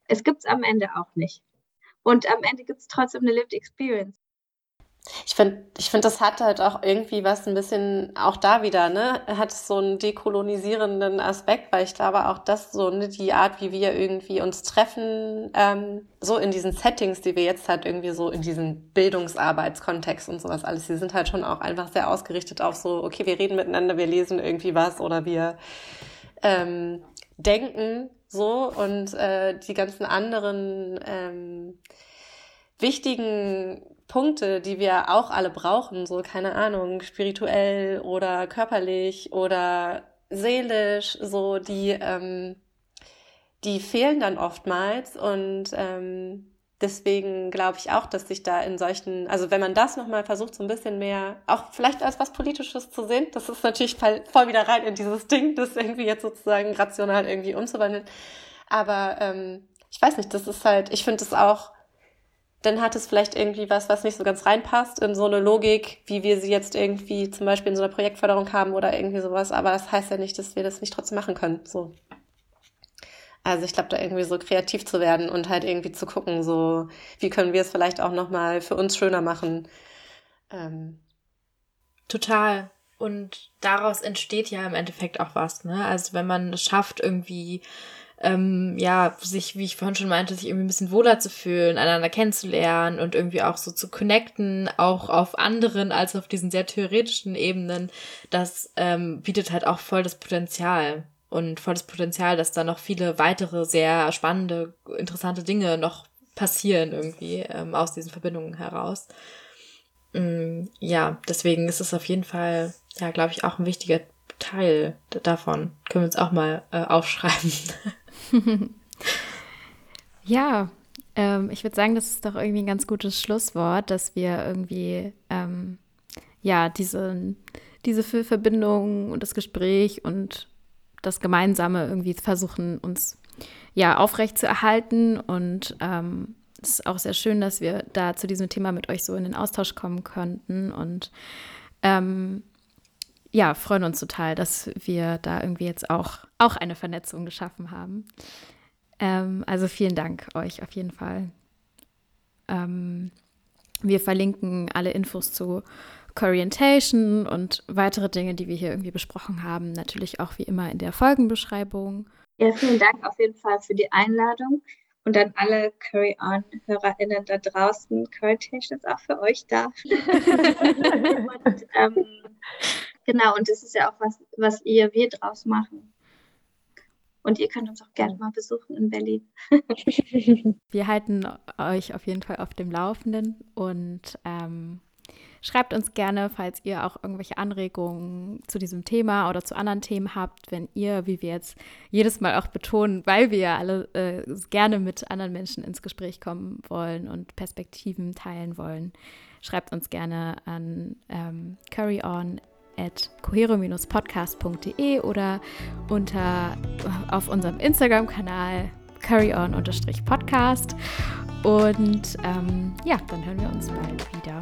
es gibt es am Ende auch nicht. Und am Ende gibt es trotzdem eine Lived Experience. Ich finde, ich finde, das hat halt auch irgendwie was ein bisschen, auch da wieder, ne, hat so einen dekolonisierenden Aspekt, weil ich glaube auch, dass so ne, die Art, wie wir irgendwie uns treffen, ähm, so in diesen Settings, die wir jetzt halt irgendwie so in diesen Bildungsarbeitskontext und sowas alles, die sind halt schon auch einfach sehr ausgerichtet auf so, okay, wir reden miteinander, wir lesen irgendwie was oder wir ähm, denken so und äh, die ganzen anderen ähm, wichtigen Punkte, die wir auch alle brauchen, so keine Ahnung, spirituell oder körperlich oder seelisch, so die, ähm, die fehlen dann oftmals und ähm, deswegen glaube ich auch, dass sich da in solchen, also wenn man das nochmal versucht, so ein bisschen mehr, auch vielleicht als was Politisches zu sehen, das ist natürlich voll wieder rein in dieses Ding, das irgendwie jetzt sozusagen rational irgendwie umzuwandeln. Aber ähm, ich weiß nicht, das ist halt, ich finde es auch dann hat es vielleicht irgendwie was, was nicht so ganz reinpasst in so eine Logik, wie wir sie jetzt irgendwie zum Beispiel in so einer Projektförderung haben oder irgendwie sowas. Aber das heißt ja nicht, dass wir das nicht trotzdem machen können. So. Also ich glaube, da irgendwie so kreativ zu werden und halt irgendwie zu gucken, so wie können wir es vielleicht auch nochmal für uns schöner machen. Ähm. Total. Und daraus entsteht ja im Endeffekt auch was, ne? Also wenn man es schafft, irgendwie ähm, ja, sich, wie ich vorhin schon meinte, sich irgendwie ein bisschen wohler zu fühlen, einander kennenzulernen und irgendwie auch so zu connecten, auch auf anderen als auf diesen sehr theoretischen Ebenen, das ähm, bietet halt auch voll das Potenzial und voll das Potenzial, dass da noch viele weitere sehr spannende, interessante Dinge noch passieren irgendwie ähm, aus diesen Verbindungen heraus. Mm, ja, deswegen ist es auf jeden Fall, ja, glaube ich, auch ein wichtiger Teil davon. Können wir uns auch mal äh, aufschreiben. ja, ähm, ich würde sagen, das ist doch irgendwie ein ganz gutes Schlusswort, dass wir irgendwie, ähm, ja, diese, diese Verbindung und das Gespräch und das Gemeinsame irgendwie versuchen, uns ja aufrecht zu erhalten. Und ähm, es ist auch sehr schön, dass wir da zu diesem Thema mit euch so in den Austausch kommen könnten. Und ähm, ja, freuen uns total, dass wir da irgendwie jetzt auch, auch eine Vernetzung geschaffen haben. Ähm, also vielen Dank euch auf jeden Fall. Ähm, wir verlinken alle Infos zu Corientation und weitere Dinge, die wir hier irgendwie besprochen haben, natürlich auch wie immer in der Folgenbeschreibung. Ja, vielen Dank auf jeden Fall für die Einladung und an alle Curry-On-HörerInnen da draußen. Corientation ist auch für euch da. und, ähm, Genau, und das ist ja auch was, was ihr, wir draus machen. Und ihr könnt uns auch gerne mal besuchen in Berlin. wir halten euch auf jeden Fall auf dem Laufenden und ähm, schreibt uns gerne, falls ihr auch irgendwelche Anregungen zu diesem Thema oder zu anderen Themen habt, wenn ihr, wie wir jetzt jedes Mal auch betonen, weil wir ja alle äh, gerne mit anderen Menschen ins Gespräch kommen wollen und Perspektiven teilen wollen, schreibt uns gerne an ähm, curryon at cohero-podcast.de oder unter auf unserem Instagram-Kanal carryon-podcast. Und ähm, ja, dann hören wir uns bald wieder.